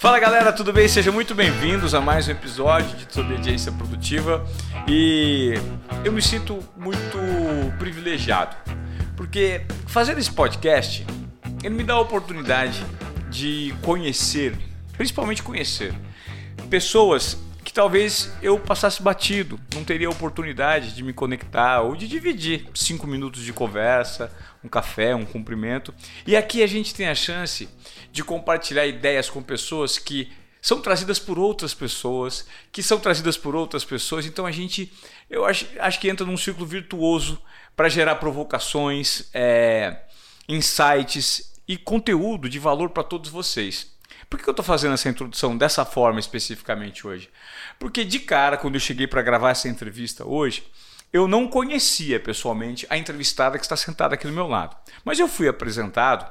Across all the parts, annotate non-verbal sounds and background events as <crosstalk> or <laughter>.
Fala galera, tudo bem? Sejam muito bem-vindos a mais um episódio de Desobediência Produtiva e eu me sinto muito privilegiado porque fazer esse podcast ele me dá a oportunidade de conhecer, principalmente conhecer, pessoas que talvez eu passasse batido, não teria oportunidade de me conectar ou de dividir cinco minutos de conversa, um café, um cumprimento. E aqui a gente tem a chance de compartilhar ideias com pessoas que são trazidas por outras pessoas, que são trazidas por outras pessoas. Então a gente, eu acho, acho que entra num círculo virtuoso para gerar provocações, é, insights e conteúdo de valor para todos vocês. Por que eu estou fazendo essa introdução dessa forma especificamente hoje? Porque de cara, quando eu cheguei para gravar essa entrevista hoje, eu não conhecia pessoalmente a entrevistada que está sentada aqui do meu lado. Mas eu fui apresentado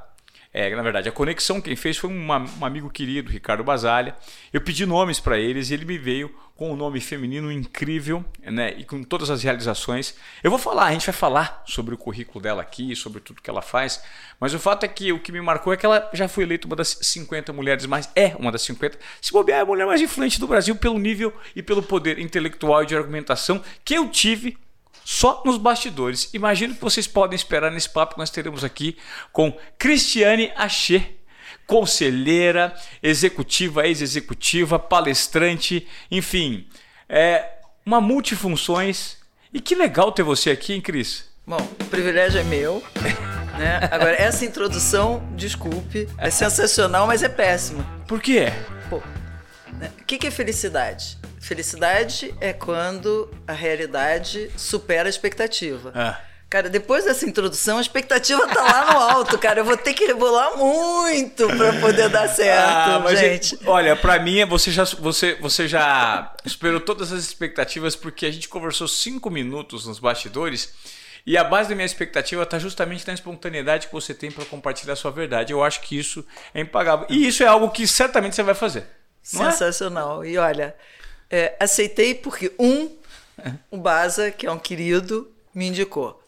é, na verdade, a conexão quem fez foi um, um amigo querido, Ricardo Basalha. Eu pedi nomes para eles e ele me veio com um nome feminino incrível né, e com todas as realizações. Eu vou falar, a gente vai falar sobre o currículo dela aqui, sobre tudo que ela faz, mas o fato é que o que me marcou é que ela já foi eleita uma das 50 mulheres mais. É uma das 50. Se bobear, é a mulher mais influente do Brasil pelo nível e pelo poder intelectual e de argumentação que eu tive só nos bastidores. Imagino que vocês podem esperar nesse papo que nós teremos aqui com Cristiane Axê, conselheira, executiva, ex-executiva, palestrante, enfim, é uma multifunções. E que legal ter você aqui, hein, Cris? Bom, o privilégio é meu. <laughs> Né? Agora, essa introdução, desculpe, é sensacional, mas é péssima. Por quê? Pô, né? o que é felicidade? Felicidade é quando a realidade supera a expectativa. Ah. Cara, depois dessa introdução, a expectativa tá lá no alto, cara. Eu vou ter que rebolar muito para poder dar certo, ah, gente. Olha, para mim, você já, você, você já superou todas as expectativas porque a gente conversou cinco minutos nos bastidores e a base da minha expectativa está justamente na espontaneidade que você tem para compartilhar a sua verdade. Eu acho que isso é impagável. E isso é algo que certamente você vai fazer. É? Sensacional. É? E olha, é, aceitei porque, um, o Baza, que é um querido, me indicou.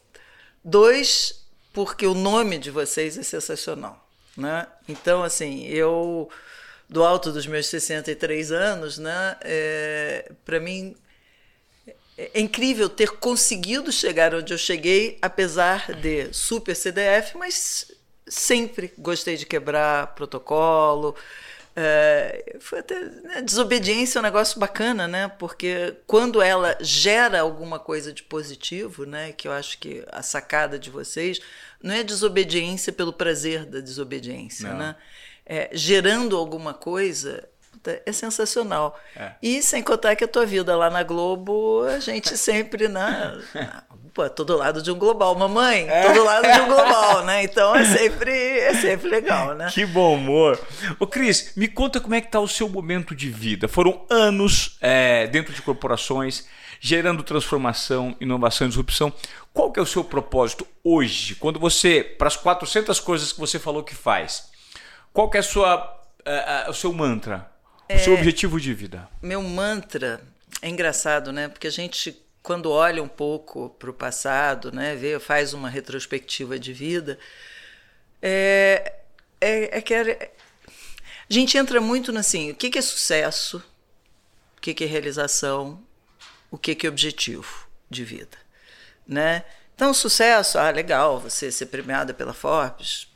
Dois, porque o nome de vocês é sensacional. Né? Então, assim, eu, do alto dos meus 63 anos, né, é, para mim é incrível ter conseguido chegar onde eu cheguei, apesar de super CDF, mas sempre gostei de quebrar protocolo, é, foi até né, desobediência é um negócio bacana, né? Porque quando ela gera alguma coisa de positivo, né? Que eu acho que a sacada de vocês não é desobediência pelo prazer da desobediência, não. né? É, gerando alguma coisa é sensacional. É. E sem contar que a tua vida lá na Globo, a gente sempre, né? <laughs> Pô, todo lado de um global, mamãe, é. todo lado de um global, né? Então é sempre, é sempre legal, né? Que bom humor. Ô Cris, me conta como é que tá o seu momento de vida. Foram anos é, dentro de corporações, gerando transformação, inovação e disrupção. Qual que é o seu propósito hoje, quando você, para as 400 coisas que você falou que faz, qual que é a sua, é, o seu mantra? O seu é, objetivo de vida? Meu mantra é engraçado, né? Porque a gente, quando olha um pouco para o passado, né, vê, faz uma retrospectiva de vida, é, é, é que a gente entra muito assim: o que, que é sucesso, o que, que é realização, o que, que é objetivo de vida, né? Então, sucesso, ah, legal, você ser premiada pela Forbes,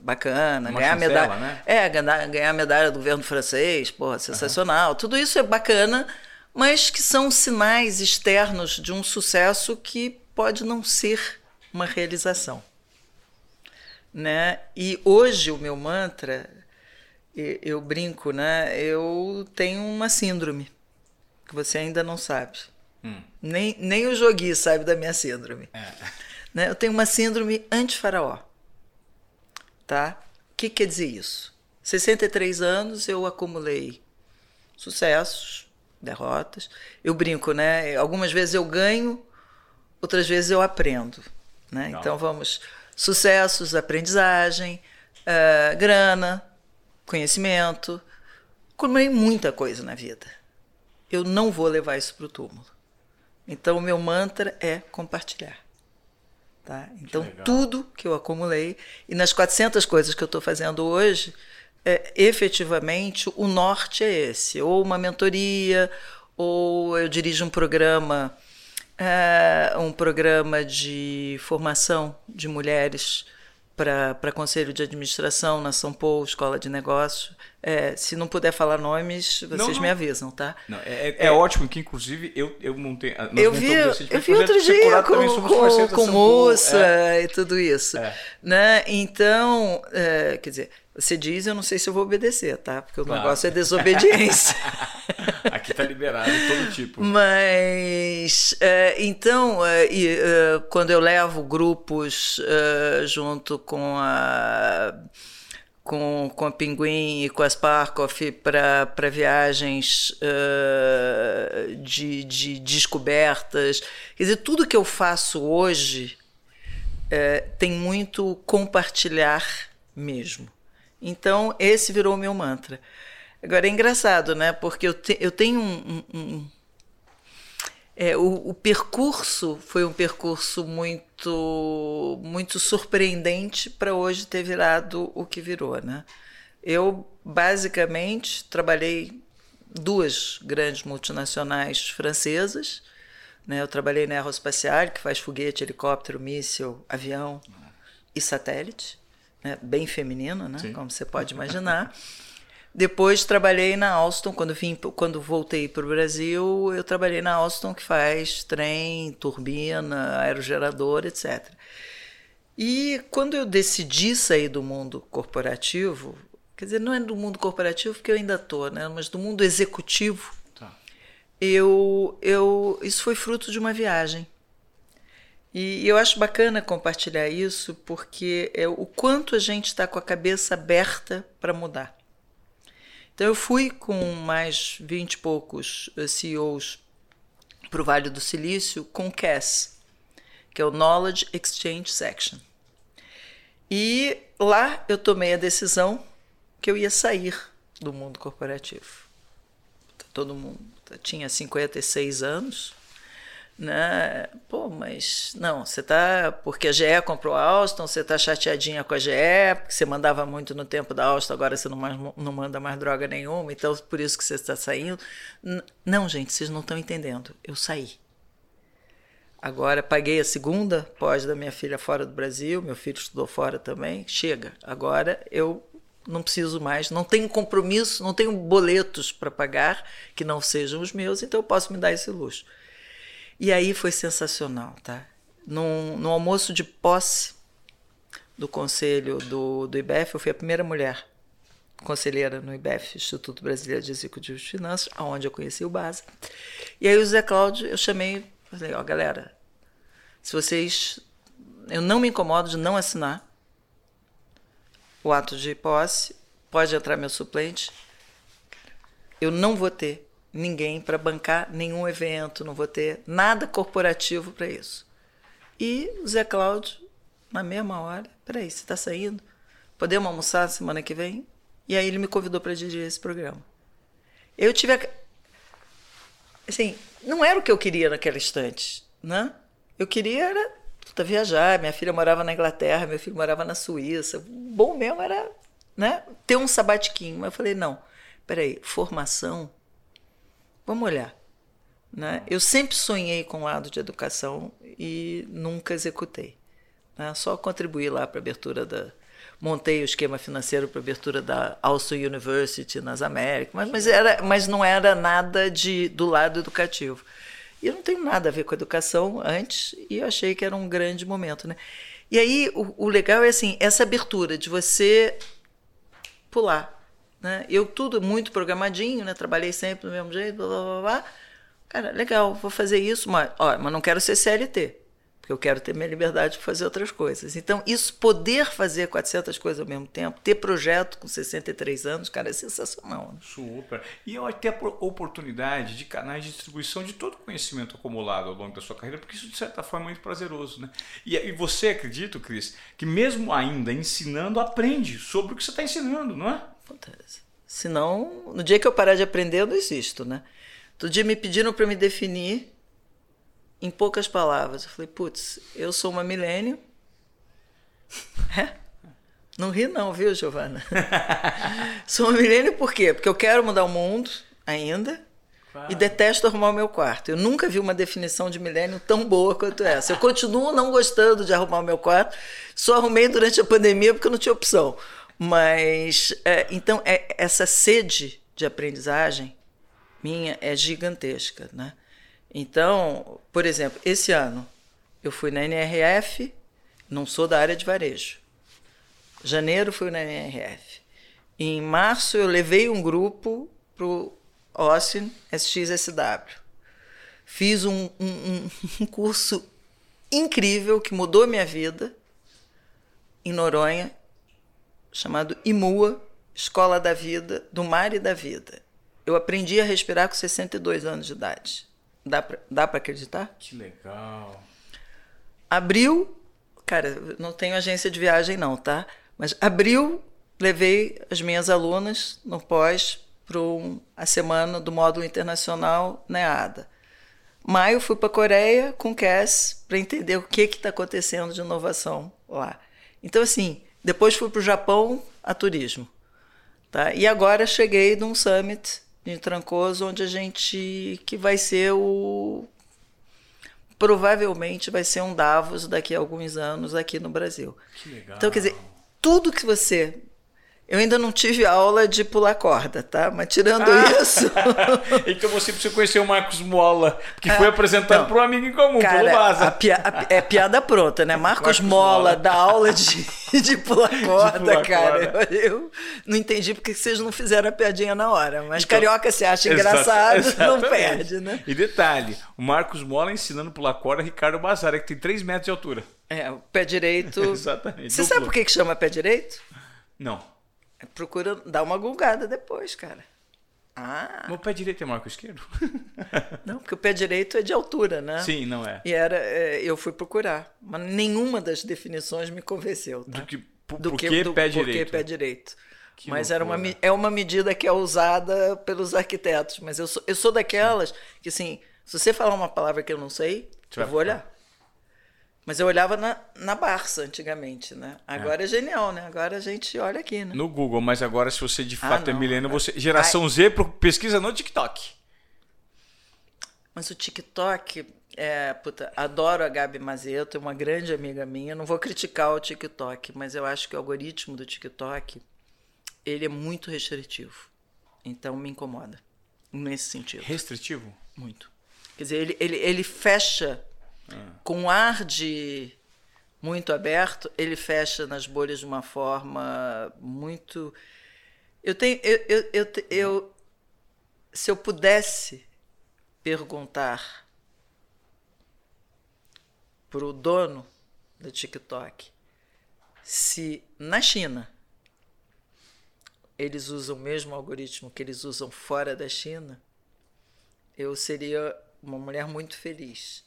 bacana, Uma ganhar chancela, medalha. Né? É, ganhar, ganhar a medalha do governo francês, porra, sensacional. Uhum. Tudo isso é bacana, mas que são sinais externos de um sucesso que pode não ser uma realização. Né? E hoje o meu mantra, eu brinco, né? Eu tenho uma síndrome que você ainda não sabe. Hum. Nem, nem o Jogui sabe da minha síndrome. É. <laughs> Né? Eu tenho uma síndrome anti-faraó. Tá? O que quer dizer isso? 63 anos eu acumulei sucessos, derrotas. Eu brinco, né? Algumas vezes eu ganho, outras vezes eu aprendo. Né? Então vamos. Sucessos, aprendizagem, uh, grana, conhecimento. Acumulei muita coisa na vida. Eu não vou levar isso para o túmulo. Então o meu mantra é compartilhar. Tá? Então, tudo que eu acumulei, e nas 400 coisas que eu estou fazendo hoje, é, efetivamente, o norte é esse: ou uma mentoria, ou eu dirijo um programa, é, um programa de formação de mulheres para conselho de administração na São Paulo, escola de negócio. É, se não puder falar nomes, vocês não, não. me avisam, tá? Não, é, é, é, ótimo que, inclusive, eu, eu montei. Eu vi, eu vi outro dia com, com, com moça é. e tudo isso. É. Né? Então, é, quer dizer, você diz, eu não sei se eu vou obedecer, tá? Porque o claro. negócio é desobediência. <laughs> Aqui tá liberado todo tipo. Mas, é, então, é, é, quando eu levo grupos junto com a com, com a Pinguim e com a Sparkoff para viagens uh, de, de, descobertas. Quer dizer, tudo que eu faço hoje uh, tem muito compartilhar mesmo. Então, esse virou o meu mantra. Agora, é engraçado, né? Porque eu, te, eu tenho um. um, um é, o, o, percurso foi um percurso muito, muito surpreendente para hoje ter virado o que virou, né? Eu, basicamente, trabalhei duas grandes multinacionais francesas. Né? Eu trabalhei na Aeroespacial, que faz foguete, helicóptero, míssil, avião e satélite né, bem feminino, né, como você pode imaginar. Depois trabalhei na Alstom, quando, vim, quando voltei para o Brasil, eu trabalhei na Alstom, que faz trem, turbina, aerogerador, etc. E quando eu decidi sair do mundo corporativo, quer dizer, não é do mundo corporativo porque eu ainda estou, né, mas do mundo executivo, tá. eu, eu, isso foi fruto de uma viagem. E eu acho bacana compartilhar isso porque é o quanto a gente está com a cabeça aberta para mudar. Então eu fui com mais vinte e poucos eh, CEOs para o Vale do Silício com o CAS, que é o Knowledge Exchange Section. E lá eu tomei a decisão que eu ia sair do mundo corporativo. Todo mundo tinha 56 anos, né? Pô, mas não, você tá. Porque a GE comprou a Alstom, você tá chateadinha com a GE, porque você mandava muito no tempo da Alstom, agora você não, mais, não manda mais droga nenhuma, então por isso que você está saindo. não, gente, vocês não estão entendendo. Eu saí. Agora paguei a segunda pós da minha filha fora do Brasil, meu filho estudou fora também. Chega. Agora eu não preciso mais, não tenho compromisso, não tenho boletos para pagar que não sejam os meus, então eu posso me dar esse luxo. E aí foi sensacional, tá? No, almoço de posse do conselho do, do IBEF, eu fui a primeira mulher conselheira no IBEF, Instituto Brasileiro de Executivos de Finanças, onde eu conheci o BASA. E aí o Zé Cláudio, eu chamei, falei, ó, galera, se vocês... Eu não me incomodo de não assinar o ato de posse, pode entrar meu suplente, eu não vou ter ninguém para bancar nenhum evento, não vou ter nada corporativo para isso. E o Zé Cláudio, na mesma hora, peraí, você está saindo? Podemos almoçar semana que vem? E aí ele me convidou para dirigir esse programa. Eu tive a... assim, não era o que eu queria naquela instante, né? Eu queria era puta, viajar. Minha filha morava na Inglaterra, meu filho morava na Suíça. Bom mesmo era, né, ter um sabatiquinho. Mas eu falei, não, peraí, formação Vamos olhar. Né? Eu sempre sonhei com o lado de educação e nunca executei. Né? Só contribuí lá para a abertura da. Montei o esquema financeiro para a abertura da Alstom University nas Américas, mas, mas, era, mas não era nada de, do lado educativo. E eu não tenho nada a ver com educação antes e eu achei que era um grande momento. Né? E aí o, o legal é assim, essa abertura de você pular né? Eu tudo muito programadinho, né? Trabalhei sempre do mesmo jeito, blá, blá, blá, blá. Cara, legal, vou fazer isso, mas, ó, mas não quero ser CLT, porque eu quero ter minha liberdade de fazer outras coisas. Então, isso, poder fazer 400 coisas ao mesmo tempo, ter projeto com 63 anos, cara, é sensacional. Né? Super. E eu ter a oportunidade de canais de distribuição de todo o conhecimento acumulado ao longo da sua carreira, porque isso, de certa forma, é muito prazeroso. Né? E, e você acredita, Cris, que mesmo ainda ensinando, aprende sobre o que você está ensinando, não é? Acontece. Senão, no dia que eu parar de aprender, eu não existo, né? Outro dia me pediram para me definir em poucas palavras. Eu falei, putz, eu sou uma milênio. <laughs> é? Não ri não, viu, Giovana? <laughs> Sou uma milênio por quê? Porque eu quero mudar o mundo ainda claro. e detesto arrumar o meu quarto. Eu nunca vi uma definição de milênio tão boa quanto essa. Eu continuo não gostando de arrumar o meu quarto, só arrumei durante a pandemia porque eu não tinha opção. Mas, é, então, é, essa sede de aprendizagem minha é gigantesca, né? Então, por exemplo, esse ano eu fui na NRF, não sou da área de varejo. Janeiro fui na NRF. Em março eu levei um grupo para o Austin SXSW. Fiz um, um, <laughs> um curso incrível que mudou minha vida em Noronha, chamado IMUA, Escola da Vida, do Mar e da Vida. Eu aprendi a respirar com 62 anos de idade. Dá para dá acreditar? Que legal. Abril, cara, não tenho agência de viagem não, tá? Mas abril, levei as minhas alunas no pós para a semana do módulo internacional NEADA. Maio fui para a Coreia com Cass para entender o que está acontecendo de inovação lá. Então, assim, depois fui para o Japão a turismo. Tá? E agora cheguei num summit em Trancoso, onde a gente. que vai ser o. Provavelmente vai ser um Davos daqui a alguns anos aqui no Brasil. Que legal. Então, quer dizer, tudo que você. Eu ainda não tive aula de pular corda, tá? Mas tirando ah. isso. <laughs> então você precisa conhecer o Marcos Mola, que foi ah, apresentado para um amigo em comum, cara, pelo Baza. A pia, a, é piada pronta, né? Marcos, Marcos Mola, Mola dá aula de, <laughs> de pular corda, de pular cara. Corda. Eu, eu, não entendi porque vocês não fizeram a piadinha na hora. Mas então, carioca se acha engraçado, exatamente. não perde, né? E detalhe: o Marcos Mola ensinando pular corda Ricardo Bazar, que tem 3 metros de altura. É, o pé direito. <laughs> Exatamente. Você sabe por que, que chama pé direito? Não. Procura dar uma gulgada depois, cara. Ah. o pé direito é maior que o esquerdo? <laughs> não, porque o pé direito é de altura, né? Sim, não é. E era, é, eu fui procurar, mas nenhuma das definições me convenceu. Tá? Do que, por, do que, que do, pé direito? Por que pé direito? Que mas era uma, é uma medida que é usada pelos arquitetos. Mas eu sou, eu sou daquelas que, assim, se você falar uma palavra que eu não sei, você eu vou olhar. Mas eu olhava na, na Barça antigamente, né? Agora é. é. genial, né? Agora a gente olha aqui, né? No Google, mas agora se você de ah, fato ah, é milênio, você geração Ai. Z pesquisa no TikTok. Mas o TikTok, é, puta, adoro a Gabi Mazeto, é uma grande amiga minha. Não vou criticar o TikTok, mas eu acho que o algoritmo do TikTok ele é muito restritivo. Então me incomoda nesse sentido. Restritivo? Muito. Quer dizer, ele, ele, ele fecha com um ar de muito aberto, ele fecha nas bolhas de uma forma muito. Eu tenho. Eu, eu, eu, eu se eu pudesse perguntar para o dono do TikTok se na China eles usam o mesmo algoritmo que eles usam fora da China, eu seria uma mulher muito feliz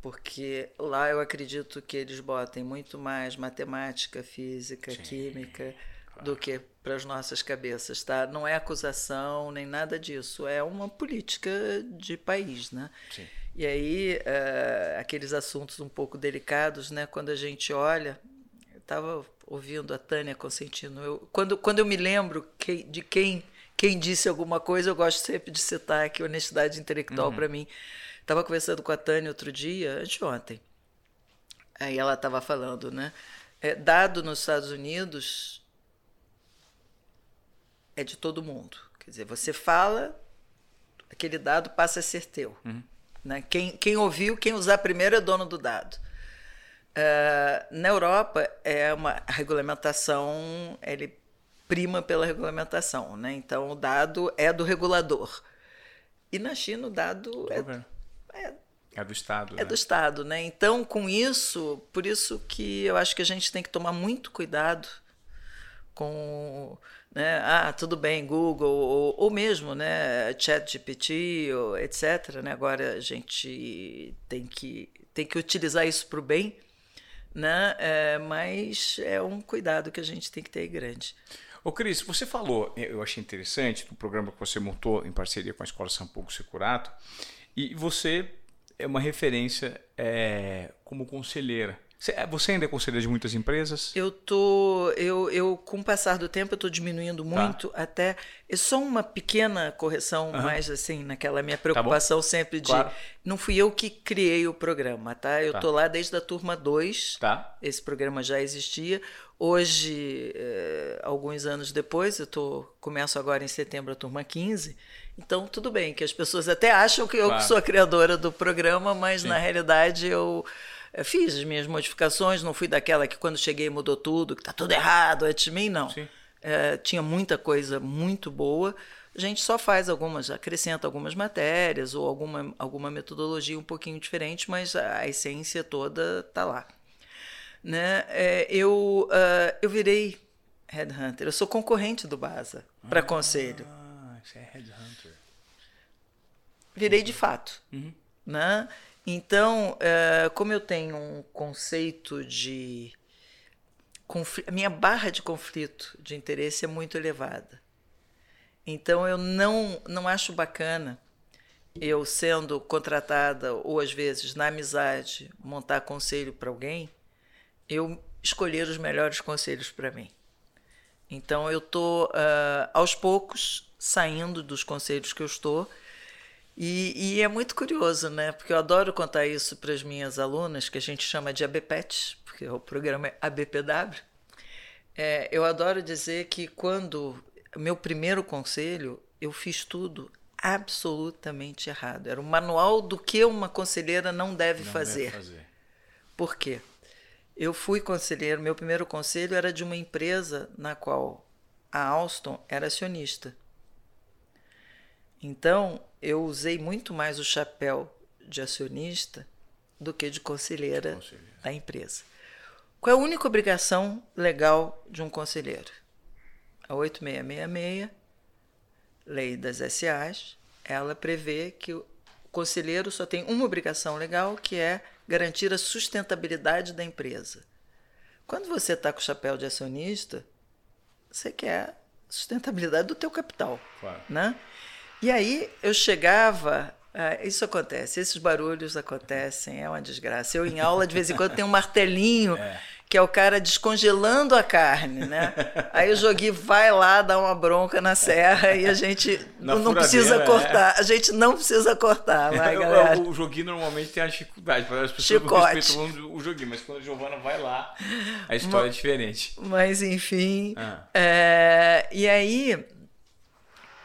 porque lá eu acredito que eles botem muito mais matemática, física, Sim, química claro. do que para as nossas cabeças, tá? Não é acusação nem nada disso, é uma política de país, né? Sim. E aí uh, aqueles assuntos um pouco delicados, né? Quando a gente olha, eu estava ouvindo a Tânia Consentino, eu, quando quando eu me lembro que, de quem quem disse alguma coisa, eu gosto sempre de citar aqui honestidade intelectual uhum. para mim Estava conversando com a Tânia outro dia, anteontem. Aí ela estava falando, né? É, dado nos Estados Unidos é de todo mundo. Quer dizer, você fala, aquele dado passa a ser teu. Uhum. Né? Quem, quem ouviu, quem usar primeiro é dono do dado. Uh, na Europa é uma regulamentação, ele prima pela regulamentação, né? Então o dado é do regulador. E na China o dado é, é, é do Estado. É né? do Estado, né? Então, com isso, por isso que eu acho que a gente tem que tomar muito cuidado com. Né? Ah, tudo bem, Google, ou, ou mesmo né, ChatGPT, etc. Né? Agora a gente tem que, tem que utilizar isso para o bem, né? É, mas é um cuidado que a gente tem que ter grande. Ô Cris, você falou, eu achei interessante, no programa que você montou em parceria com a Escola São Paulo Securato, e você é uma referência é, como conselheira. Você ainda é conselheiro de muitas empresas? Eu tô, eu, eu com o passar do tempo eu estou diminuindo tá. muito tá. até é só uma pequena correção, uhum. mais assim naquela minha tá preocupação tá sempre de claro. não fui eu que criei o programa, tá? Eu tá. tô lá desde a turma 2. Tá. Esse programa já existia. Hoje, eh, alguns anos depois, eu tô começo agora em setembro a turma 15. Então, tudo bem, que as pessoas até acham que eu claro. sou a criadora do programa, mas Sim. na realidade eu eu fiz as minhas modificações, não fui daquela que quando cheguei mudou tudo, que está tudo errado, é de mim, não. É, tinha muita coisa muito boa. A gente só faz algumas, acrescenta algumas matérias ou alguma, alguma metodologia um pouquinho diferente, mas a, a essência toda está lá. Né? É, eu, uh, eu virei headhunter, eu sou concorrente do Baza para ah, conselho. Você é headhunter. Virei de fato. Uhum. Né? Então, uh, como eu tenho um conceito de. A minha barra de conflito de interesse é muito elevada. Então, eu não, não acho bacana eu sendo contratada, ou às vezes na amizade, montar conselho para alguém, eu escolher os melhores conselhos para mim. Então, eu estou, uh, aos poucos, saindo dos conselhos que eu estou e, e, é muito curioso, né? Porque eu adoro contar isso para as minhas alunas, que a gente chama de ABPET, porque o programa é ABPW. É, eu adoro dizer que quando meu primeiro conselho, eu fiz tudo absolutamente errado. Era o manual do que uma conselheira não deve não fazer. Deve fazer. Por quê? Eu fui conselheiro, meu primeiro conselho era de uma empresa na qual a Alstom era acionista. Então, eu usei muito mais o chapéu de acionista do que de conselheira, conselheira. da empresa. Qual é a única obrigação legal de um conselheiro? A 8666, lei das SAs, ela prevê que o conselheiro só tem uma obrigação legal, que é garantir a sustentabilidade da empresa. Quando você está com o chapéu de acionista, você quer sustentabilidade do teu capital, claro. né? E aí eu chegava ah, isso acontece, esses barulhos acontecem, é uma desgraça. Eu em aula de vez em quando tenho um martelinho, é. que é o cara descongelando a carne, né? Aí o Jogui vai lá dar uma bronca na serra e a gente <laughs> na não precisa é. cortar. É. A gente não precisa cortar, <laughs> vai, galera. O, o Jogui normalmente tem a dificuldade, as pessoas Chicote. respeitam o Jogui, mas quando a Giovana vai lá, a história mas, é diferente. Mas enfim, ah. é, e aí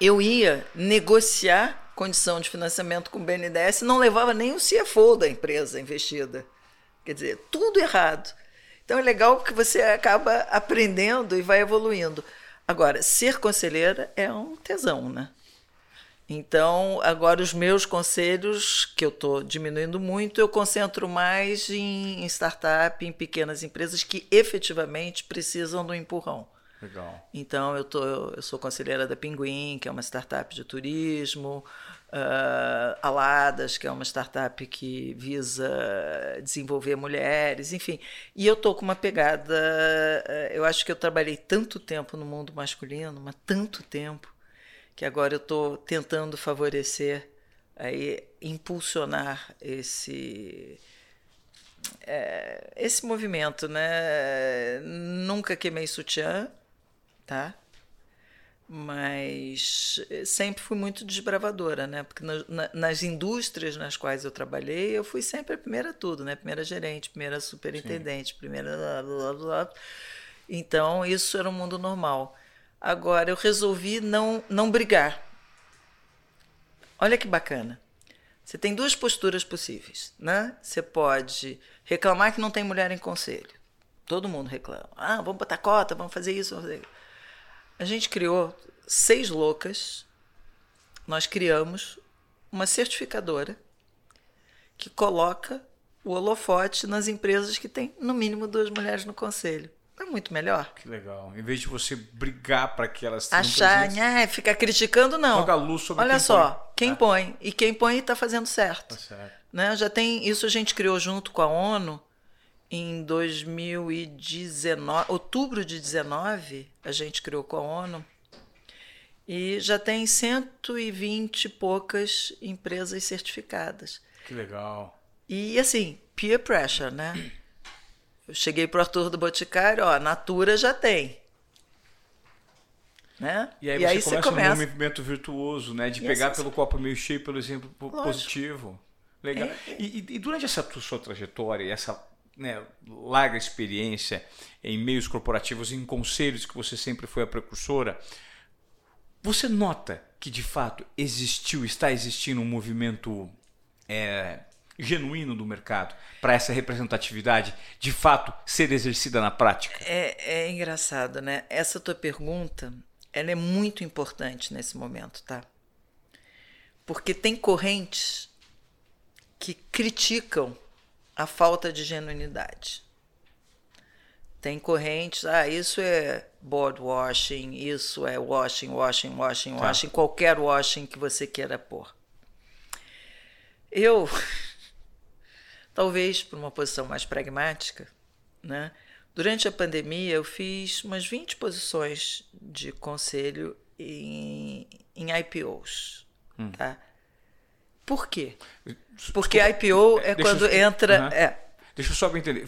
eu ia negociar condição de financiamento com o BNDES, não levava nem o CFO da empresa investida. Quer dizer, tudo errado. Então é legal porque você acaba aprendendo e vai evoluindo. Agora, ser conselheira é um tesão, né? Então, agora os meus conselhos, que eu estou diminuindo muito, eu concentro mais em startup, em pequenas empresas que efetivamente precisam do empurrão. Legal. Então, eu, tô, eu sou conselheira da Pinguim, que é uma startup de turismo, uh, Aladas, que é uma startup que visa desenvolver mulheres, enfim. E eu estou com uma pegada. Uh, eu acho que eu trabalhei tanto tempo no mundo masculino, mas tanto tempo, que agora eu estou tentando favorecer, aí, impulsionar esse. É, esse movimento, né? Nunca queimei sutiã, tá? Mas eh, sempre fui muito desbravadora, né? Porque na, nas indústrias nas quais eu trabalhei, eu fui sempre a primeira tudo, né? Primeira gerente, primeira superintendente, Sim. primeira blá, blá, blá. Então, isso era um mundo normal. Agora, eu resolvi não, não brigar. Olha que bacana. Você tem duas posturas possíveis, né? Você pode reclamar que não tem mulher em conselho. Todo mundo reclama. Ah, vamos botar cota, vamos fazer isso, vamos fazer isso. A gente criou seis loucas. Nós criamos uma certificadora que coloca o holofote nas empresas que tem no mínimo duas mulheres no conselho. É muito melhor. Que legal. Em vez de você brigar para que elas achar, né, ficar criticando não. Joga luz sobre Olha quem só, põe. quem é. põe e quem põe está fazendo certo. Tá certo. Né? Já tem isso a gente criou junto com a ONU em 2019, outubro de 19, a gente criou com a ONU e já tem 120 e poucas empresas certificadas. Que legal. E assim, peer pressure, né? Eu cheguei pro Arthur do Boticário, ó, a Natura já tem. Né? E aí, E você, aí começa, você começa. um movimento virtuoso, né? De E pegar assim- pelo copo meio cheio, pelo exemplo Lógico. positivo. Legal. É. E, e- durante essa sua trajetória, essa né, larga experiência em meios corporativos, em conselhos que você sempre foi a precursora, você nota que de fato existiu, está existindo um movimento é, genuíno do mercado para essa representatividade de fato ser exercida na prática? É, é engraçado, né? Essa tua pergunta, ela é muito importante nesse momento, tá? Porque tem correntes que criticam a falta de genuinidade. Tem correntes, ah, isso é board washing, isso é washing, washing, washing, Tá. washing, qualquer washing que você queira pôr. Eu, <laughs> talvez por uma posição mais pragmática, né? Durante a pandemia, eu fiz umas 20 posições de conselho em, em IPOs. Tá? Por quê? Porque IPO é Deixa eu- quando entra. Aham. É, Deixa eu só pra entender.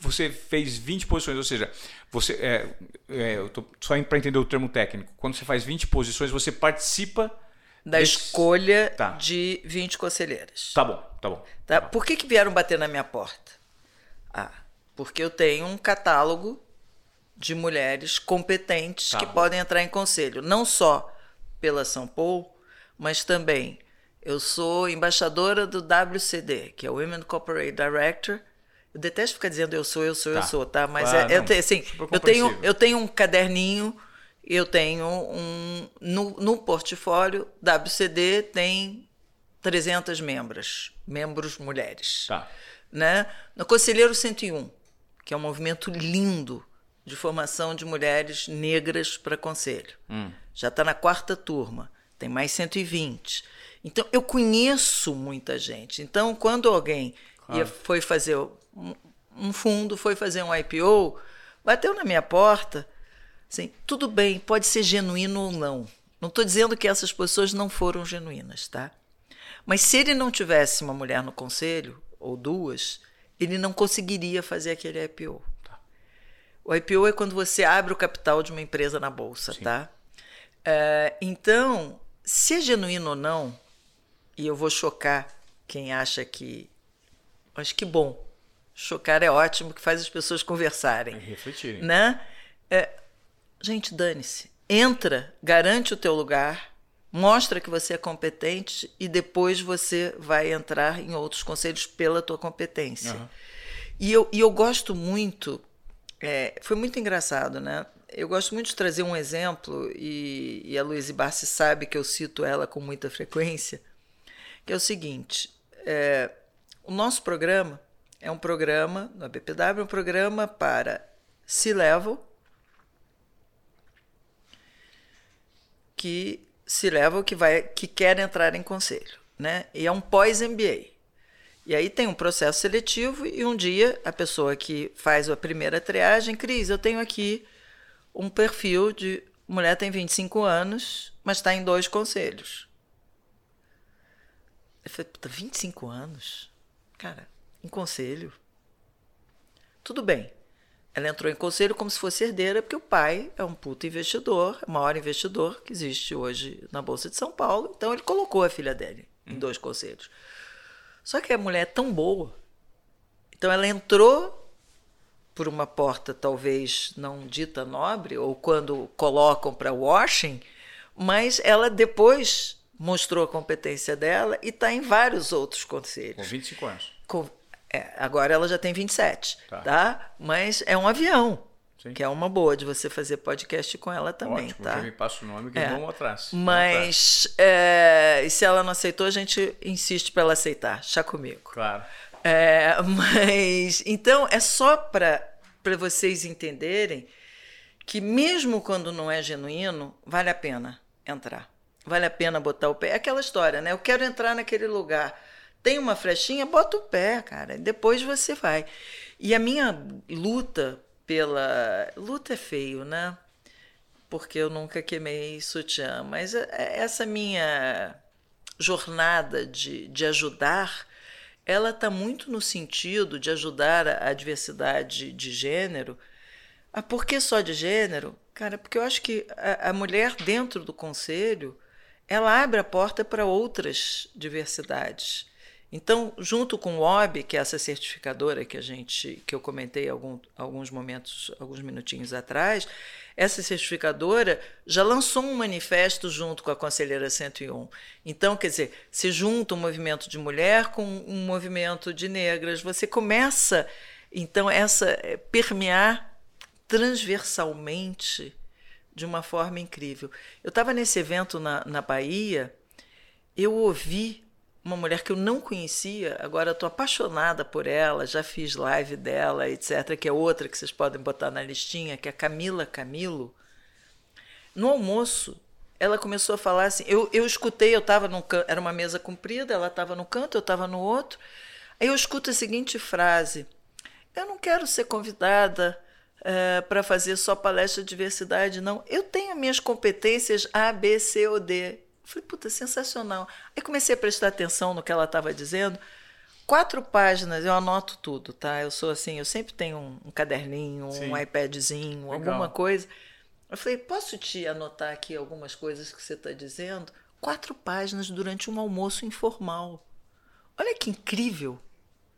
Você fez 20 posições, ou seja, você é, é, eu tô só para entender o termo técnico. Quando você faz 20 posições, você participa da desse- escolha Tá. de 20 conselheiras. Tá bom, tá bom. Tá? Por que, que vieram bater na minha porta? Ah, porque eu tenho um catálogo de mulheres competentes Tá que bom. podem entrar em conselho, não só pela São Paulo, mas também eu sou embaixadora do WCD, que é o Women Corporate Director. Eu detesto ficar dizendo eu sou, eu sou, eu Tá. sou, tá? Mas Claro, é, eu, não, te- assim, eu tenho, eu tenho um caderninho, eu tenho um. No, no portfólio, WCD tem 300 membros, membros mulheres. Tá. Né? No Conselheiro 101, que é um movimento lindo de formação de mulheres negras para conselho. Já está na quarta turma, tem mais 120. Então, eu conheço muita gente. Então, quando alguém ia, foi fazer um, um fundo, foi fazer um IPO, bateu na minha porta, assim, tudo bem, pode ser genuíno ou não. Não estou dizendo que essas pessoas não foram genuínas, tá? Mas se ele não tivesse uma mulher no conselho, ou duas, ele não conseguiria fazer aquele IPO. O IPO é quando você abre o capital de uma empresa na bolsa, tá? É, então, se é genuíno ou não, e eu vou chocar quem acha que. Acho que bom. Chocar é ótimo, que faz as pessoas conversarem refletirem. né? É, gente, dane-se. Entra, garante o teu lugar, mostra que você é competente e depois você vai entrar em outros conselhos pela tua competência. Aham. E, eu, e eu gosto muito, é, foi muito engraçado, né? Eu gosto muito de trazer um exemplo, e, e a Luísa Barsi sabe que eu cito ela com muita frequência, que é o seguinte: é, o nosso programa é um programa, no BPW, é um programa para C-Level, que se level que vai que quer entrar em conselho, né? E é um pós-MBA. E aí tem um processo seletivo e um dia a pessoa que faz a primeira triagem, Cris, eu tenho aqui um perfil de mulher tem 25 anos, mas está em dois conselhos. Eu falei, puta, 25 anos? Cara, em conselho? Tudo bem. Ela entrou em conselho como se fosse herdeira, porque o pai é um puto investidor, é o maior investidor que existe hoje na Bolsa de São Paulo. Então ele colocou a filha dele em dois conselhos. Só que a mulher é tão boa. Então ela entrou por uma porta talvez não dita nobre, ou quando colocam para washing, mas ela depois mostrou a competência dela e está em vários outros Com conselhos. 25 anos. Com- é, agora ela já tem 27, Tá. tá? Mas é um avião, Sim. que é uma boa de você fazer podcast com ela também, Ótimo, tá? me passa o nome que É. vamos atrás. Mas é, e se ela não aceitou, a gente insiste para ela aceitar. Chá comigo. Claro. É, mas então é só para para vocês entenderem que mesmo quando não é genuíno, vale a pena entrar. Vale a pena botar o pé. É aquela história, né? Eu quero entrar naquele lugar. Tem uma flechinha, bota o pé, cara. Depois você vai. E a minha luta pela. Luta é feio, né? Porque eu nunca queimei sutiã. Mas é- é essa minha jornada de, de ajudar ela está muito no sentido de ajudar a, a diversidade de gênero. Ah, por que só de gênero? Cara, porque eu acho que a, a mulher dentro do conselho ela abre a porta para outras diversidades. Então, junto com o OB, que é essa certificadora que a gente que eu comentei algum, alguns momentos, alguns minutinhos atrás, essa certificadora já lançou um manifesto junto com a Conselheira 101. Então, quer dizer, se junta um movimento de mulher com um movimento de negras, você começa então essa é, permear transversalmente de uma forma incrível. Eu estava nesse evento na, na Bahia, eu ouvi uma mulher que eu não conhecia, agora estou apaixonada por ela, já fiz live dela, etc., que é outra que vocês podem botar na listinha, que é a Camila Camilo. No almoço, ela começou a falar assim, eu, eu escutei, eu estava num canto, era uma mesa comprida, ela estava no canto, eu estava no outro, aí eu escuto a seguinte frase, eu não quero ser convidada é, para fazer só palestra de diversidade, não. Eu tenho minhas competências A, B, C ou D. Falei, puta, sensacional. Aí comecei a prestar atenção no que ela estava dizendo. Quatro páginas, eu anoto tudo, tá? Eu sou assim, eu sempre tenho um, um caderninho, Sim. um iPadzinho, Legal. alguma coisa. Eu falei, posso te anotar aqui algumas coisas que você está dizendo? Quatro páginas durante um almoço informal. Olha que incrível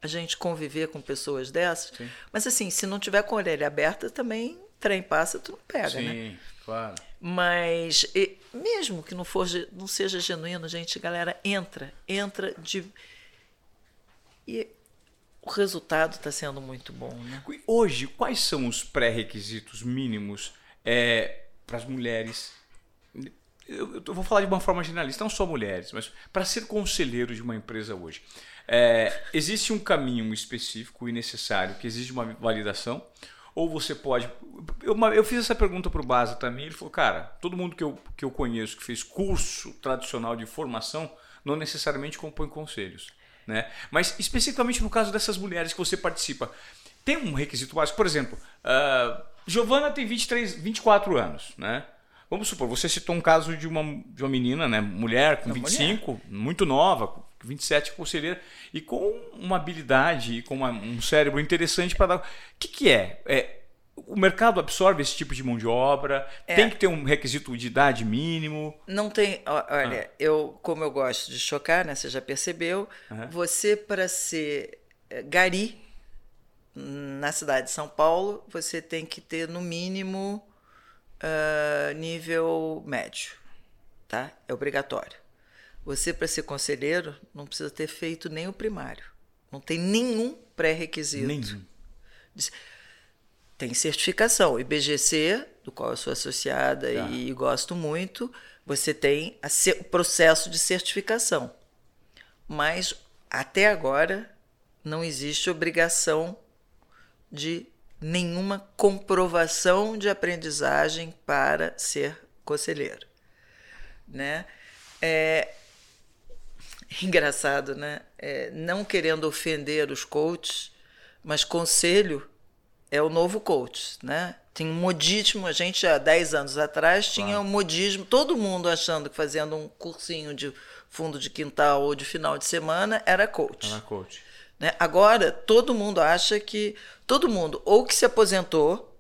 a gente conviver com pessoas dessas. Sim. Mas assim, se não tiver com a orelha aberta, também trem passa, tu não pega, Sim, né? Sim, claro. Mas e, mesmo que não for não seja genuíno, gente, galera, entra, entra de e o resultado está sendo muito bom, né? Hoje, quais são os pré-requisitos mínimos é, para as mulheres? Eu, eu, vou falar de uma forma generalista, não só mulheres, mas para ser conselheiro de uma empresa hoje. É, existe um caminho específico e necessário que exige uma validação? Ou você pode. Eu, eu fiz essa pergunta para o Baza também. Ele falou: cara, todo mundo que eu, que eu conheço que fez curso tradicional de formação não necessariamente compõe conselhos. Né? Mas especificamente no caso dessas mulheres que você participa, tem um requisito básico. Por exemplo, uh, Giovana tem 23, 24 anos. Né? Vamos supor, você citou um caso de uma, de uma menina, né? mulher com 25, mulher. muito nova, 27 conselheira, e com uma habilidade e com uma, um cérebro interessante para dar. O que, que é? é? O mercado absorve esse tipo de mão de obra? É. Tem que ter um requisito de idade mínimo? Não tem. Olha, ah. eu, como eu gosto de chocar, né? Você já percebeu, você, para ser eh, gari na cidade de São Paulo, você tem que ter no mínimo uh, nível médio. Tá? É obrigatório. Você, para ser conselheiro, não precisa ter feito nem o primário. Não tem nenhum pré-requisito. Nenhum. Tem certificação. IBGC, do qual eu sou associada tá. e gosto muito, você tem o processo de certificação. Mas, até agora, não existe obrigação de nenhuma comprovação de aprendizagem para ser conselheiro. Né? É, <laughs> engraçado, né? É, não querendo ofender os coaches, mas conselho é o novo coach, né? Tem um modismo, a gente há 10 anos atrás tinha um modismo, todo mundo achando que fazendo um cursinho de fundo de quintal ou de final de semana era coach. Era coach. Né? Agora, todo mundo acha que. Todo mundo, ou que se aposentou,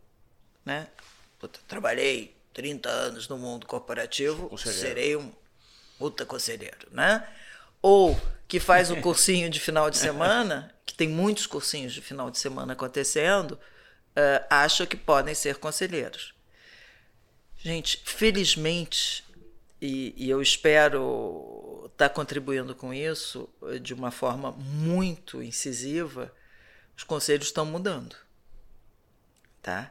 né? trabalhei 30 anos no mundo corporativo, conselheiro. serei um puta conselheiro, né? ou que faz o <laughs> cursinho de final de semana, que tem muitos cursinhos de final de semana acontecendo, uh, acham que podem ser conselheiros. Gente, felizmente, e, e eu espero estar tá contribuindo com isso eh, de uma forma muito incisiva, os conselhos estão mudando. Tá?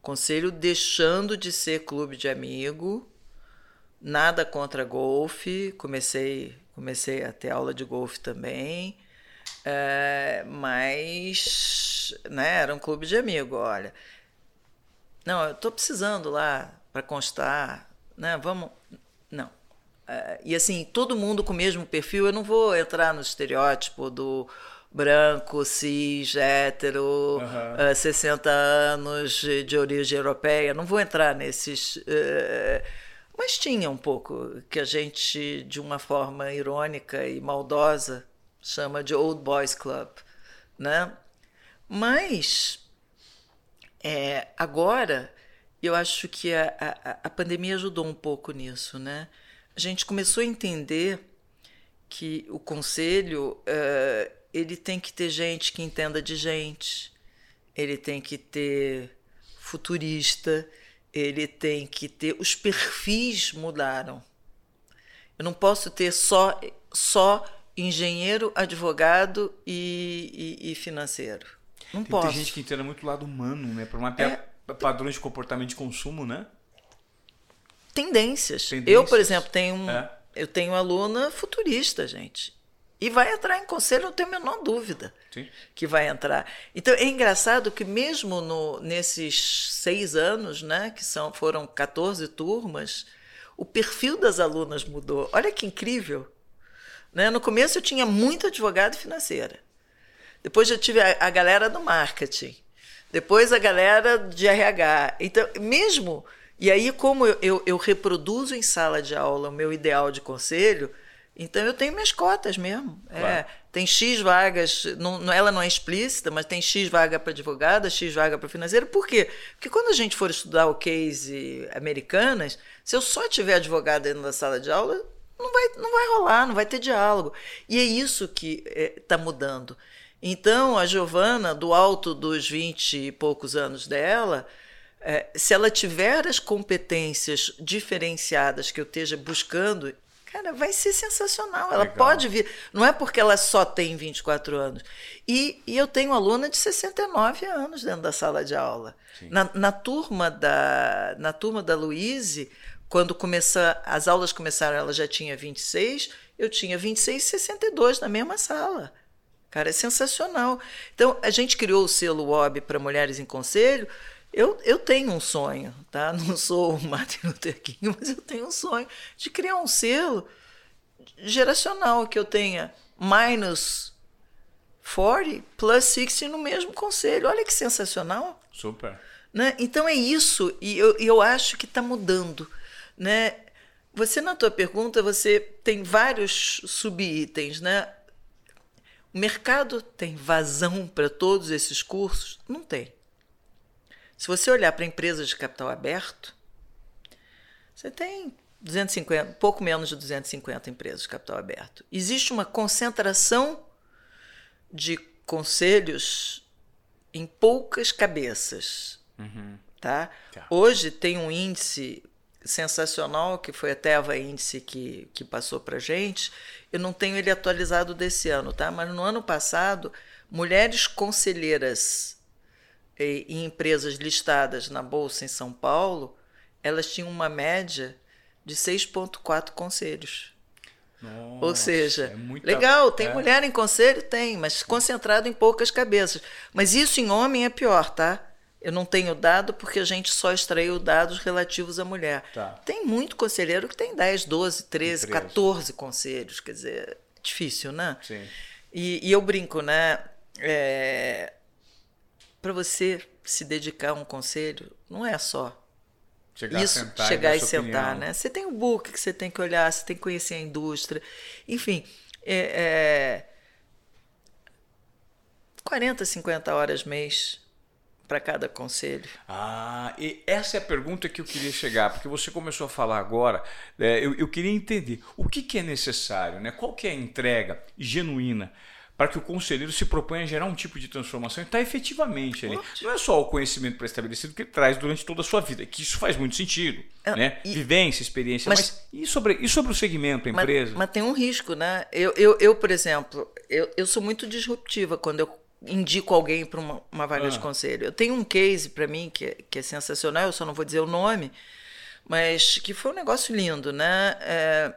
Conselho deixando de ser clube de amigo, nada contra golfe, comecei comecei a ter aula de golfe também, é, mas né, era um clube de amigo, olha. Não, eu estou precisando lá para constar, né? Vamos, e assim, todo mundo com o mesmo perfil, eu não vou entrar no estereótipo do branco, cis, hétero, uhum. uh, 60 anos de, de, origem europeia, não vou entrar nesses. Uh, mas tinha um pouco que a gente, de uma forma irônica e maldosa, chama de Old Boys Club, né? Mas é, agora eu acho que a, a, a pandemia ajudou um pouco nisso, né? A gente começou a entender que o conselho uh, ele tem que ter gente que entenda de gente, ele tem que ter futurista, ele tem que ter os perfis mudaram. Eu não posso ter só só engenheiro, advogado e, e, e financeiro. Não tem posso. Tem gente que entenda muito o lado humano, né? Para mapear é, padrões de comportamento de consumo, né? Tendências. Tendências. Eu, por exemplo, tenho um, é. eu tenho aluna futurista, gente. E vai entrar em conselho, não tenho a menor dúvida Sim. que vai entrar. Então é engraçado que mesmo no, nesses seis anos, né, que são, foram 14 turmas, o perfil das alunas mudou. Olha que incrível. Né? No começo eu tinha muito advogado financeira. Depois já tive a, a galera do marketing. Depois a galera de RH. Então, mesmo. E aí, como eu, eu, eu reproduzo em sala de aula o meu ideal de conselho, então eu tenho minhas cotas mesmo. É, claro. É, tem X vagas, não, ela não é explícita, mas tem X vaga para advogada, X vaga para financeiro. Por quê? Porque quando a gente for estudar o case americanas, se eu só tiver advogada dentro da sala de aula, não vai, não vai rolar, não vai ter diálogo. E é isso que está é, tá mudando. Então, a Giovana, do alto dos 20 e poucos anos dela, é, se ela tiver as competências diferenciadas que eu esteja buscando Cara, vai ser sensacional. Ela Legal. pode vir. Não é porque ela só tem 24 anos. E, e eu tenho aluna de 69 anos dentro da sala de aula. Na, na, turma da, na turma da Luíse, quando começa, as aulas começaram, ela já tinha 26, eu tinha 26 e 62 na mesma sala. Cara, é sensacional. Então, a gente criou o selo WOB para Mulheres em Conselho eu, eu tenho um sonho, tá? <laughs> Não sou o Martin Luther King, mas eu tenho um sonho de criar um selo geracional que eu tenha minus 40 plus 60 no mesmo conselho. Olha que sensacional. Super. Né? Então é isso, e eu, eu acho que está mudando. Né? Você, na tua pergunta, você tem vários subitens. Né? O mercado tem vazão para todos esses cursos? Não tem. Se você olhar para empresas de capital aberto, você tem 250, pouco menos de 250 empresas de capital aberto. Existe uma concentração de conselhos em poucas cabeças. Uhum. Tá? tá? Hoje tem um índice sensacional, que foi até a índice que, que passou para gente. Eu não tenho ele atualizado desse ano, tá? mas no ano passado, mulheres conselheiras em empresas listadas na Bolsa em São Paulo, elas tinham uma média de 6,4 conselhos. Nossa, Ou seja, é muita... legal, tem é. mulher em conselho? Tem, mas concentrado em poucas cabeças. Mas isso em homem é pior, tá? Eu não tenho dado porque a gente só extraiu dados relativos à mulher. Tá. Tem muito conselheiro que tem 10, 12, 13, 14 conselhos. Quer dizer, é difícil, né? Sim. E, e eu brinco, né? É, para você se dedicar a um conselho, não é só chegar isso, sentar chegar e, sentar, né? Você tem o book que você tem que olhar, você tem que conhecer a indústria, enfim, é, é 40, 50 horas mês para cada conselho. Ah, e essa é a pergunta que eu queria chegar, porque você começou a falar agora, é, eu, eu, queria entender o que, que é necessário, né? qual que é a entrega genuína para que o conselheiro se proponha a gerar um tipo de transformação e está efetivamente ali. Não é só o conhecimento pré-estabelecido que ele traz durante toda a sua vida, que isso faz muito sentido. É, né? E, Vivência, experiência, mas, mas, e, sobre, e sobre o segmento, a empresa? Mas, mas tem um risco, né? Eu, eu, eu por exemplo, eu, eu sou muito disruptiva quando eu indico alguém para uma, uma vaga ah. de conselho. Eu tenho um case para mim que é, que é sensacional, eu só não vou dizer o nome, mas que foi um negócio lindo, né? É,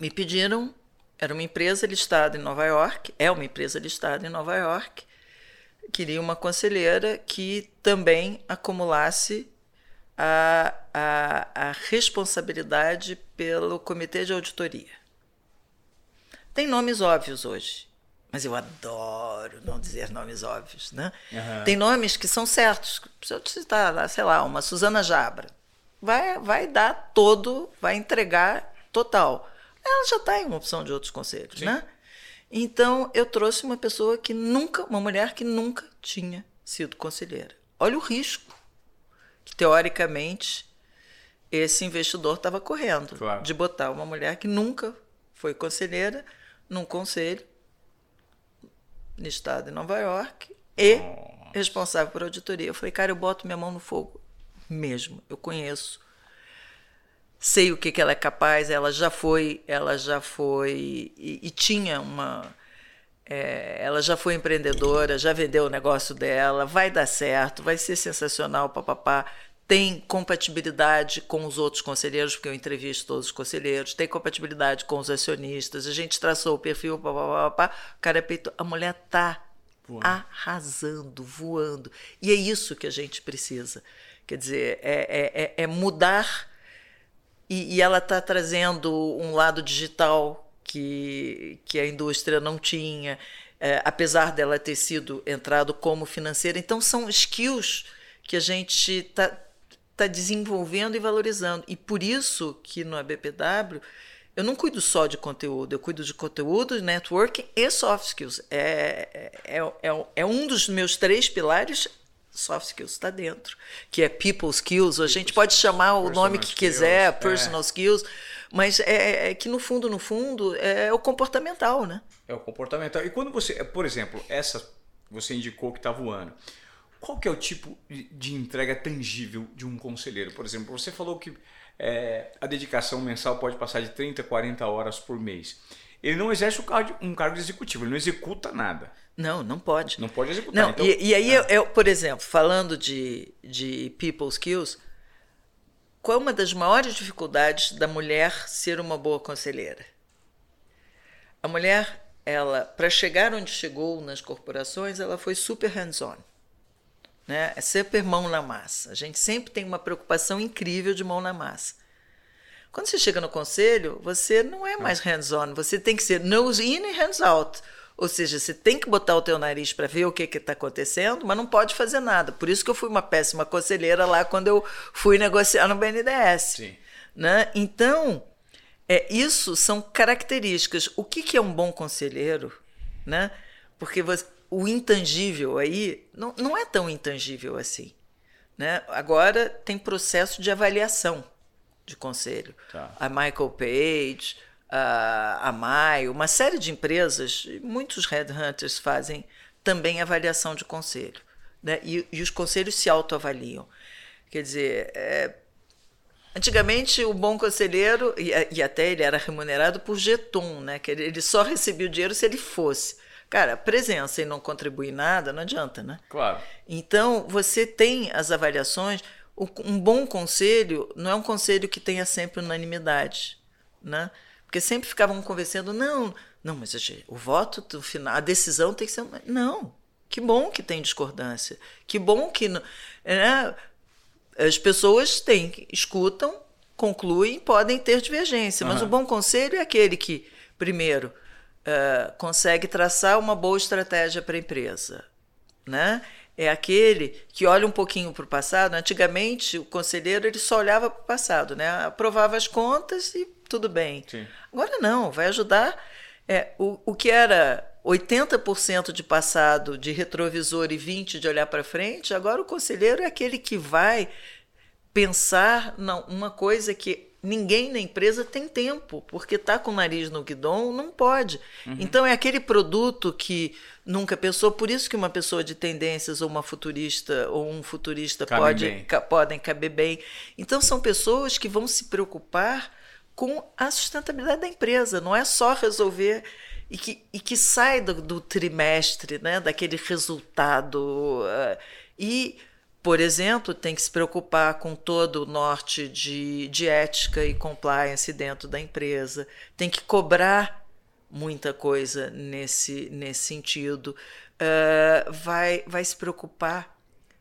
me pediram era uma empresa listada em Nova York, é uma empresa listada em Nova York, queria uma conselheira que também acumulasse a, a, a responsabilidade pelo comitê de auditoria. Tem nomes óbvios hoje, mas eu adoro não dizer nomes óbvios. Né? Uhum. Tem nomes que são certos. Se eu te citar, sei lá, uma Suzana Jabra, vai, vai dar todo, vai entregar total ela já está em uma opção de outros conselhos, Sim. né? Então eu trouxe uma pessoa que nunca, uma mulher que nunca tinha sido conselheira. Olha o risco que teoricamente esse investidor estava correndo Claro. de botar uma mulher que nunca foi conselheira num conselho no estado de Nova York e responsável por auditoria. Eu falei, cara, eu boto minha mão no fogo mesmo. Eu conheço, sei o que, que ela é capaz. Ela já foi, ela já foi e, e tinha uma é, ela já foi empreendedora, já vendeu o negócio dela, vai dar certo, vai ser sensacional, papapá. Tem compatibilidade com os outros conselheiros, porque eu entrevisto todos os conselheiros, tem compatibilidade com os acionistas, a gente traçou o perfil, papapá, papá, o cara é peito, a mulher tá Voando. arrasando, voando. E é isso que a gente precisa. Quer dizer, é, é, é- é mudar e, e ela está trazendo um lado digital que, que a indústria não tinha, é, apesar dela ter sido entrado como financeira. Então, são skills que a gente está tá desenvolvendo e valorizando. E por isso que no ABPW eu não cuido só de conteúdo, eu cuido de conteúdo, networking e soft skills. É, é, é, é um dos meus três pilares soft skills está dentro, que é people skills. A gente pode chamar o nome que skills, quiser, é. personal skills, mas é, é que no fundo, no fundo, é o comportamental, né? É o comportamental. E quando você, por exemplo, essa você indicou que está voando. Qual que é o tipo de- entrega tangível de um conselheiro? Por exemplo, você falou que é, a dedicação mensal pode passar de 30, 40 horas por mês. Ele não exerce um cargo, um executivo, ele não executa nada. Não, não pode. Não pode executar. Não, então, e, e aí, eu, eu, por exemplo, falando de, de people skills, qual é uma das maiores dificuldades da mulher ser uma boa conselheira? A mulher, ela, para chegar onde chegou nas corporações, ela foi super hands-on. Né? É sempre mão na massa. A gente sempre tem uma preocupação incrível de mão na massa. Quando você chega no conselho, você não é mais hands-on, você tem que ser nose in e hands out. Ou seja, você tem que botar o teu nariz para ver o que está acontecendo, mas não pode fazer nada. Por isso que eu fui uma péssima conselheira lá quando eu fui negociar no BNDES. Sim. Né? Então, é, isso são características. O que, que é um bom conselheiro? Né? Porque você- o intangível aí não, não é tão intangível assim. Né? Agora tem processo de avaliação de conselho. Tá. A Michael Page, a, Maio, uma série de empresas, muitos headhunters fazem também avaliação de conselho. Né? E, e os conselhos se autoavaliam. Quer dizer, é, Antigamente, o bom conselheiro, e, e até ele era remunerado por jeton, né? Que ele, ele só recebia o dinheiro se ele fosse. Cara, presença e não contribuir nada, não adianta, né? Claro. Então, você tem as avaliações. Um bom conselho não é um conselho que tenha sempre unanimidade, né? Porque sempre ficavam conversando, não, não, mas gente, o voto do final, a decisão tem que ser. uma-" Não, que bom que tem discordância, que bom que não- né? as pessoas têm, escutam, concluem, podem ter divergência, mas Aham. o bom conselho é aquele que, primeiro, eh, consegue traçar uma boa estratégia para a empresa, né? É aquele que olha um pouquinho para o passado. Antigamente, o conselheiro ele só olhava para o passado, né? Aprovava as contas e tudo bem. Sim. Agora não, vai ajudar. É, o, o que era 80% de passado de retrovisor e 20% de olhar para frente, agora o conselheiro é aquele que vai pensar não, uma coisa que ninguém na empresa tem tempo, porque está com o nariz no guidão, não pode. Então é aquele produto que nunca pensou, por isso que uma pessoa de tendências ou uma futurista ou um futurista Cabe pode, ca- podem caber bem. Então são pessoas que vão se preocupar com a sustentabilidade da empresa, não é só resolver e que, e que sai do, do trimestre, né, daquele resultado. eh, e, por exemplo, tem que se preocupar com todo o norte de, de ética e compliance dentro da empresa, tem que cobrar muita coisa nesse, nesse sentido, eh, vai, vai se preocupar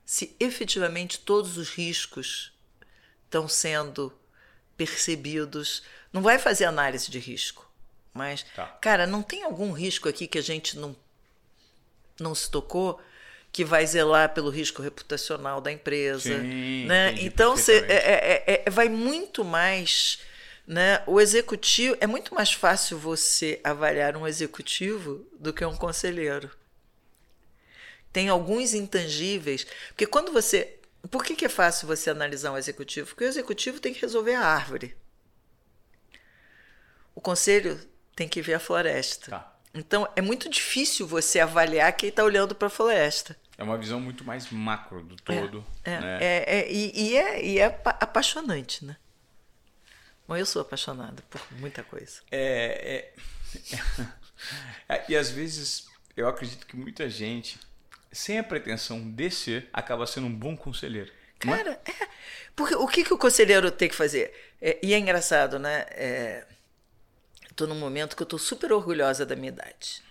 se efetivamente todos os riscos estão sendo percebidos. Não vai fazer análise de risco, mas, Tá. cara, não tem algum risco aqui que a gente não, não se tocou que vai zelar pelo risco reputacional da empresa, Sim, né? Então cê, perfeitamente. é, é- é- vai muito mais Né? O executivo é muito mais fácil você avaliar um executivo do que um conselheiro. Tem alguns intangíveis, porque quando você por que, que é fácil você analisar um executivo? Porque o executivo tem que resolver a árvore. O conselho tem que ver a floresta. Tá. Então é muito difícil você avaliar quem está olhando para a floresta. É uma visão muito mais macro do todo. É, né? é, é, e, e é, e é apaixonante, né? Bom, eu sou apaixonada por muita coisa. É, é, <laughs> é, e às vezes eu acredito que muita gente, sem a pretensão de ser, acaba sendo um bom conselheiro. é? Cara, é. Porque o que, que o conselheiro tem que fazer? É, e é engraçado, né? É, Estou num momento que eu estou super orgulhosa da minha idade.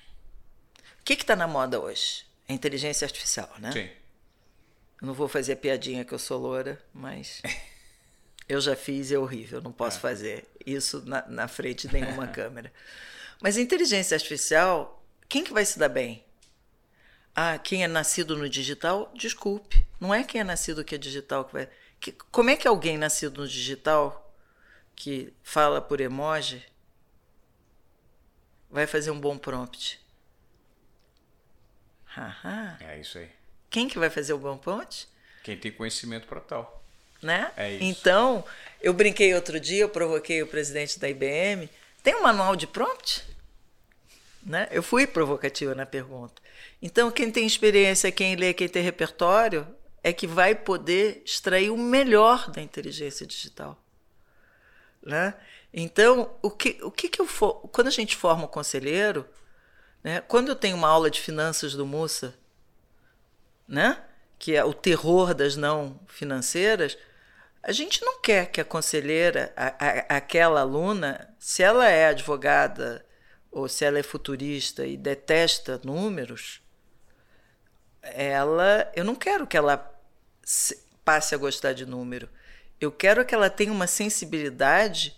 O que está na moda hoje? A inteligência artificial, né? Sim. Eu não vou fazer a piadinha que eu sou loura, mas <laughs> eu já fiz e é horrível. Não posso É. fazer isso na, na frente de nenhuma <laughs> câmera. Mas inteligência artificial, quem que vai se dar bem? Ah, quem é nascido no digital, desculpe. Não é quem é nascido que é digital que vai. Que, como é que alguém nascido no digital, que fala por emoji, vai fazer um bom prompt? Haha. É isso aí. Quem que vai fazer o bom prompt? Quem tem conhecimento para tal. né? É isso. Então, eu brinquei outro dia, eu provoquei o presidente da IBM. Tem um manual de prompt? Né? Eu fui provocativa na pergunta. Então, quem tem experiência, quem lê, quem tem repertório, é que vai poder extrair o melhor da inteligência digital. Né? Então, o que, o que, que eu for, quando a gente forma o conselheiro, né? quando eu tenho uma aula de finanças do Mussa, né? que é o terror das não financeiras, a gente não quer que a conselheira, a, a, aquela aluna, se ela é advogada ou se ela é futurista e detesta números, ela, eu não quero que ela se- passe a gostar de número. Eu quero que ela tenha uma sensibilidade,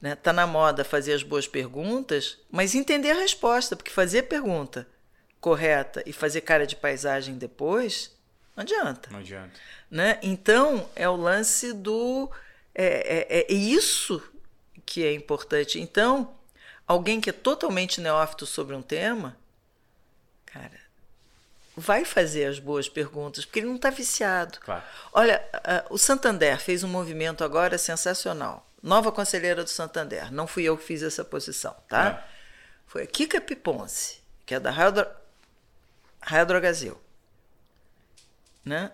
né? Tá na moda fazer as boas perguntas, mas entender a resposta, porque fazer pergunta correta e fazer cara de paisagem depois, não adianta Não adianta. né? Então é o lance do é, é, é isso que é importante. Então alguém que é totalmente neófito sobre um tema, cara, vai fazer as boas perguntas porque ele não está viciado. Claro. Olha, ah, o Santander fez um movimento agora sensacional. Nova conselheira do Santander. Não fui eu que fiz essa posição, tá? É. Foi a Kika Piponce, que é da Raio Drogazil né?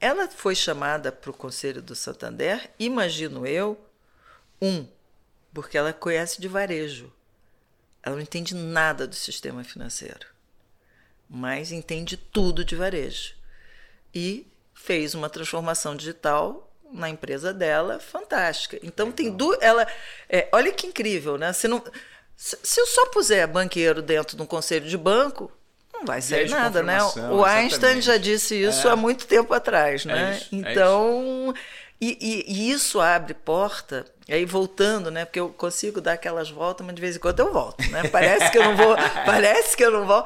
Ela foi chamada para o Conselho do Santander, imagino eu, um, porque ela conhece de varejo. Ela não entende nada do sistema financeiro, mas entende tudo de varejo. E fez uma transformação digital na empresa dela fantástica. Então tem du ela, é, olha que incrível, né? Se não se se eu só puser banqueiro dentro de um conselho de banco, não vai sair de nada, né? O Einstein exatamente. já disse isso há muito tempo atrás, né? isso, é então, e, e- e isso abre porta. Aí voltando, né? Porque eu consigo dar aquelas voltas, mas de vez em quando eu volto, né? Parece que eu não vou, <laughs> parece que eu não vou.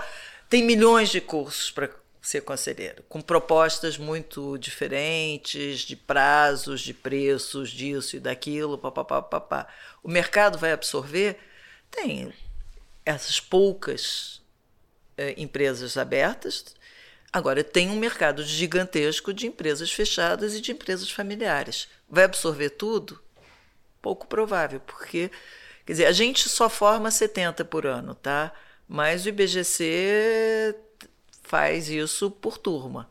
Tem milhões de cursos para ser conselheiro, com propostas muito diferentes, de prazos, de preços, disso e daquilo, papapá, papá. O mercado vai absorver? Tem essas poucas eh, empresas abertas. Agora, tem um mercado gigantesco de empresas fechadas e de empresas familiares. Vai absorver tudo? Pouco provável, porque, quer dizer, a gente só forma 70 por ano, tá? Mas o IBGC faz isso por turma.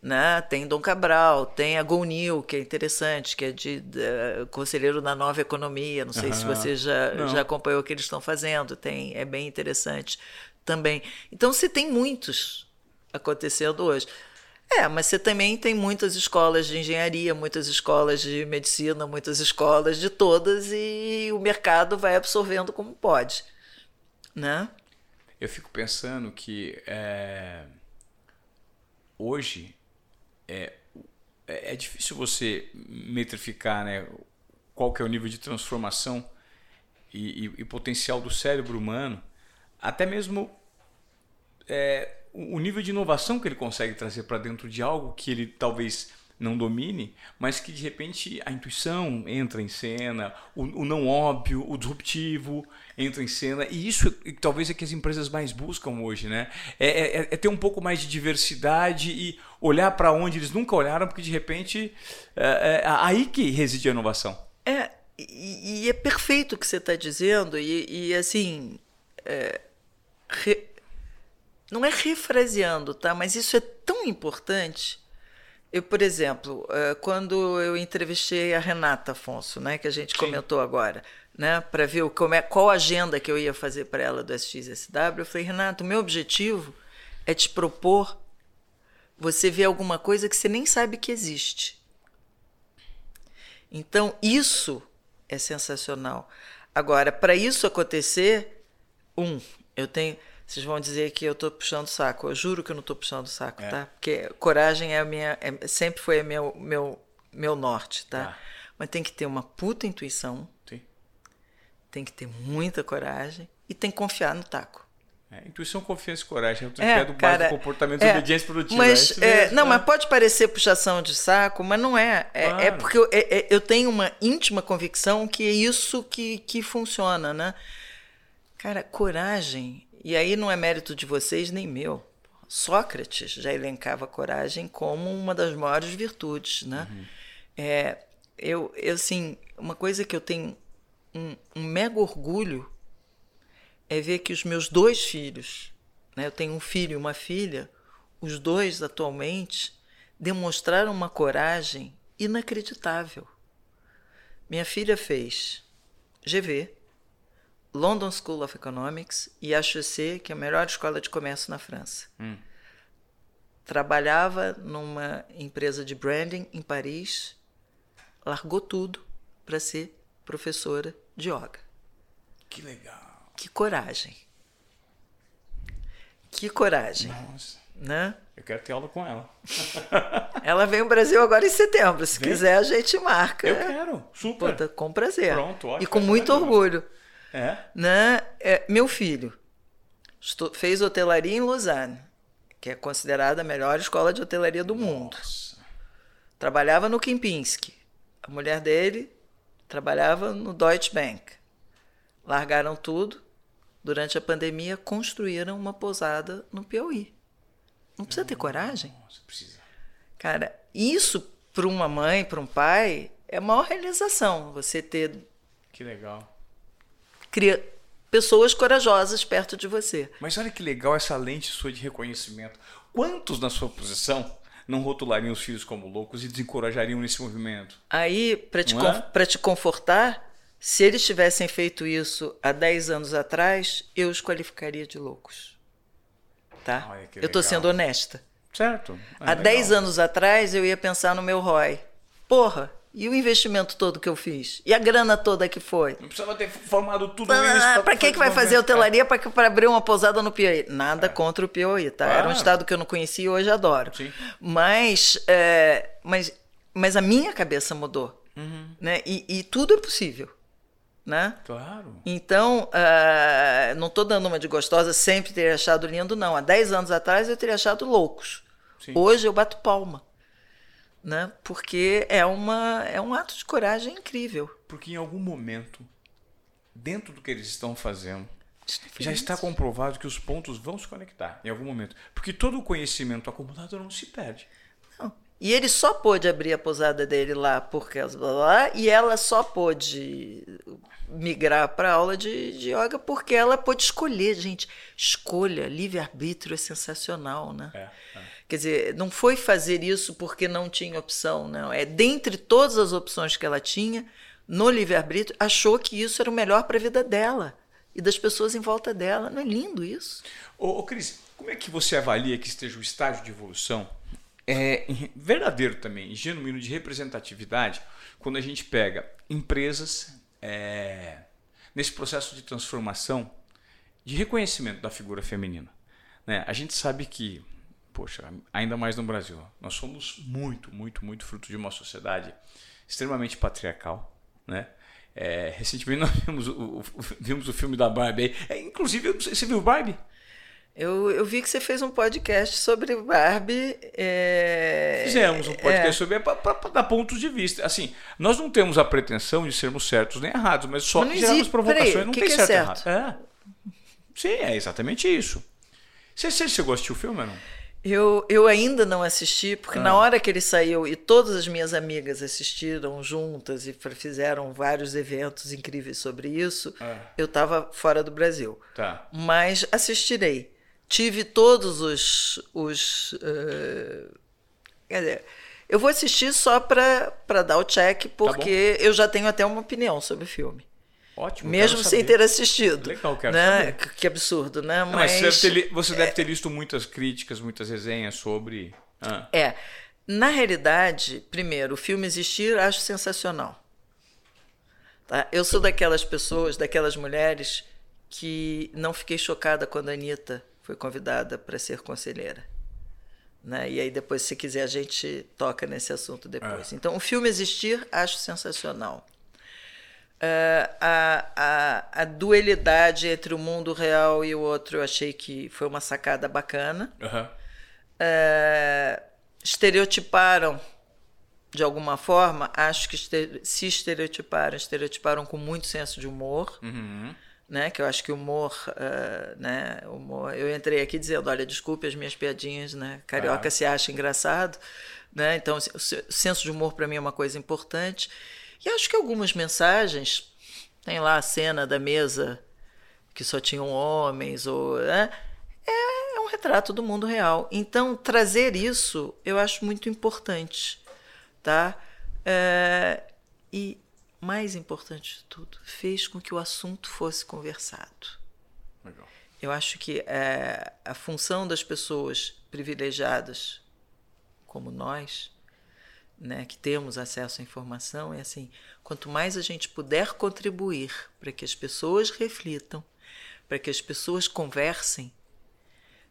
Né? Tem Dom Cabral, tem a Gonil, que é interessante, que é de, conselheiro da nova economia. Não sei se Aham. você já, Não. já acompanhou o que eles estão fazendo, tem, é bem interessante também. Então você tem muitos acontecendo hoje. É, mas você também tem muitas escolas de engenharia, muitas escolas de medicina, muitas escolas de todas, e o mercado vai absorvendo como pode. Né? Eu fico pensando que é, hoje é, é é difícil você metrificar né, qual que é o nível de transformação e, e- e potencial do cérebro humano, até mesmo é, o nível de inovação que ele consegue trazer para dentro de algo que ele talvez não domine, mas que de repente a intuição entra em cena, o, o não óbvio, o disruptivo entra em cena, e isso talvez é que as empresas mais buscam hoje, né? É, é, é ter um pouco mais de diversidade e olhar para onde eles nunca olharam, porque de repente é, é aí que reside a inovação. É, e, e é perfeito o que você está dizendo, e, e assim. É, re, não é refraseando, tá? Mas isso é tão importante eu, por exemplo, eh, quando eu entrevistei a Renata Afonso, né, que a gente Sim. comentou agora, né, para ver como é, qual agenda que eu ia fazer para ela do SXSW, eu falei, Renata, o meu objetivo é te propor você ver alguma coisa que você nem sabe que existe. Então, isso é sensacional. Agora, para isso acontecer, um, eu tenho vocês vão dizer que eu estou puxando saco. Eu juro que eu não estou puxando saco, é. tá? Porque coragem é a minha, é, sempre foi meu, meu, meu norte, tá? Ah. Mas tem que ter uma puta intuição. Sim. Tem que ter muita coragem e tem que confiar no taco. É, intuição, confiança e coragem. É, é do cara, comportamento é, obediência produtiva. Mas, é, não, né? mas pode parecer puxação de saco, mas não é. É, é claro. porque eu, é, eu tenho uma íntima convicção que é isso que, que funciona, né? Cara, coragem e aí não é mérito de vocês nem meu. Sócrates já elencava a coragem como uma das maiores virtudes, né? Uhum. É, eu, eu, assim, uma coisa que eu tenho um, um, mega orgulho é ver que os meus dois filhos, né? Eu tenho um filho e uma filha, os dois atualmente demonstraram uma coragem inacreditável. Minha filha fez GV, London School of Economics e HEC, que é a melhor escola de comércio na França. Hum. Trabalhava numa empresa de branding em Paris, largou tudo para ser professora de yoga. Que legal. Que coragem. Que coragem. Nossa. Né? Eu quero ter aula com ela. <laughs> ela vem ao Brasil agora em setembro. Se vem? quiser, a gente marca. Eu quero, super. Puta, com prazer. Pronto, ótimo. E com muito orgulho. É? Né? É, meu filho fez hotelaria em Lausanne, que é considerada a melhor escola de hotelaria do mundo. Nossa. Trabalhava no Kempinski. A mulher dele trabalhava no Deutsche Bank. Largaram tudo. Durante a pandemia, construíram uma pousada no Piauí. Não precisa ter coragem? Nossa, precisa. Cara, isso para uma mãe, para um pai, é a maior realização. Você ter. Que legal cria pessoas corajosas perto de você. Mas olha que legal essa lente sua de reconhecimento. Quantos na sua posição não rotulariam os filhos como loucos e desencorajariam nesse movimento? Aí, para te, é? te confortar, se eles tivessem feito isso há 10 anos atrás, eu os qualificaria de loucos. Tá? eu estou sendo honesta. Certo. É há 10 anos atrás, eu ia pensar no meu ROI. Porra, e o investimento todo que eu fiz? E a grana toda que foi? Não precisava ter formado tudo ah, isso. Para que, que vai fazer hotelaria para abrir uma pousada no Piauí? Nada é. contra o Piauí, tá? Claro. Era um estado que eu não conhecia e hoje adoro. Sim. Mas, é, mas, mas a minha cabeça mudou. Uhum. Né? E, e, tudo é possível. Né? Claro. Então, uh, não estou dando uma de gostosa, sempre ter achado lindo, não. Há 10 anos atrás eu teria achado loucos. Sim. Hoje eu bato palma né? Porque é uma é um ato de coragem incrível. Porque em algum momento, dentro do que eles estão fazendo, já está comprovado que os pontos vão se conectar em algum momento, porque todo o conhecimento acumulado não se perde. E ele só pôde abrir a posada dele lá porque blá, blá, blá, e ela só pôde migrar para aula de, de yoga porque ela pôde escolher, gente. Escolha, livre-arbítrio é sensacional, né? É, é. Quer dizer, não foi fazer isso porque não tinha opção, não. É dentre todas as opções que ela tinha, no livre-arbítrio, achou que isso era o melhor para a vida dela e das pessoas em volta dela. Não é lindo isso? Ô, ô Cris, como é que você avalia que esteja o estágio de evolução é, verdadeiro também, genuíno de representatividade, quando a gente pega empresas é, nesse processo de transformação, de reconhecimento da figura feminina. Né? A gente sabe que poxa, ainda mais no Brasil. Nós somos muito, muito, muito fruto de uma sociedade extremamente patriarcal, né? É, recentemente <laughs> nós vimos o, o, vimos o filme da Barbie. É, inclusive, você viu Barbie? Eu, eu vi que você fez um podcast sobre Barbie. É... Fizemos um podcast é... sobre para dar pontos de vista. Assim, nós não temos a pretensão de sermos certos nem errados, mas só mas geramos provocações. Peraí, não que tem que certo, é certo? errado. É. Sim, é exatamente isso. Você, você chegou a assistir o filme ou não? Eu, eu ainda não assisti, porque ah. na hora que ele saiu, e todas as minhas amigas assistiram juntas e fizeram vários eventos incríveis sobre isso, ah. eu estava fora do Brasil. Tá. Mas assistirei. Tive todos os. os uh, quer dizer, eu vou assistir só para dar o check, tá porque tá eu já tenho até uma opinião sobre o filme. Ótimo. Mesmo sem ter assistido. Legal, quero né? saber. Que absurdo, né? Não, mas, mas você, deve ter, você deve ter visto muitas críticas, muitas resenhas sobre. Ah. É. Na realidade, primeiro, o filme existir acho sensacional. Tá? Eu sou daquelas pessoas, daquelas mulheres que não fiquei chocada quando a Anitta foi convidada para ser conselheira. Né? E aí depois, se quiser, a gente toca nesse assunto depois. É. Então, o filme existir, acho sensacional. Uh, a, a, a, dualidade entre o mundo real e o outro eu achei que foi uma sacada bacana. Uhum. Uh, estereotiparam de alguma forma, acho que se estereotiparam, estereotiparam com muito senso de humor. Uhum. Né, que eu acho que o humor, uh, né, humor, eu entrei aqui dizendo, olha, desculpe as minhas piadinhas, né, carioca se acha engraçado, né, então o senso de humor para mim é uma coisa importante. E acho que algumas mensagens, tem lá a cena da mesa que só tinham homens, ou né? é, é um retrato do mundo real. Então, trazer isso eu acho muito importante. Tá? É, e, mais importante de tudo, fez com que o assunto fosse conversado. Legal. Eu acho que é, a função das pessoas privilegiadas como nós né, que temos acesso à informação, é assim: quanto mais a gente puder contribuir para que as pessoas reflitam, para que as pessoas conversem,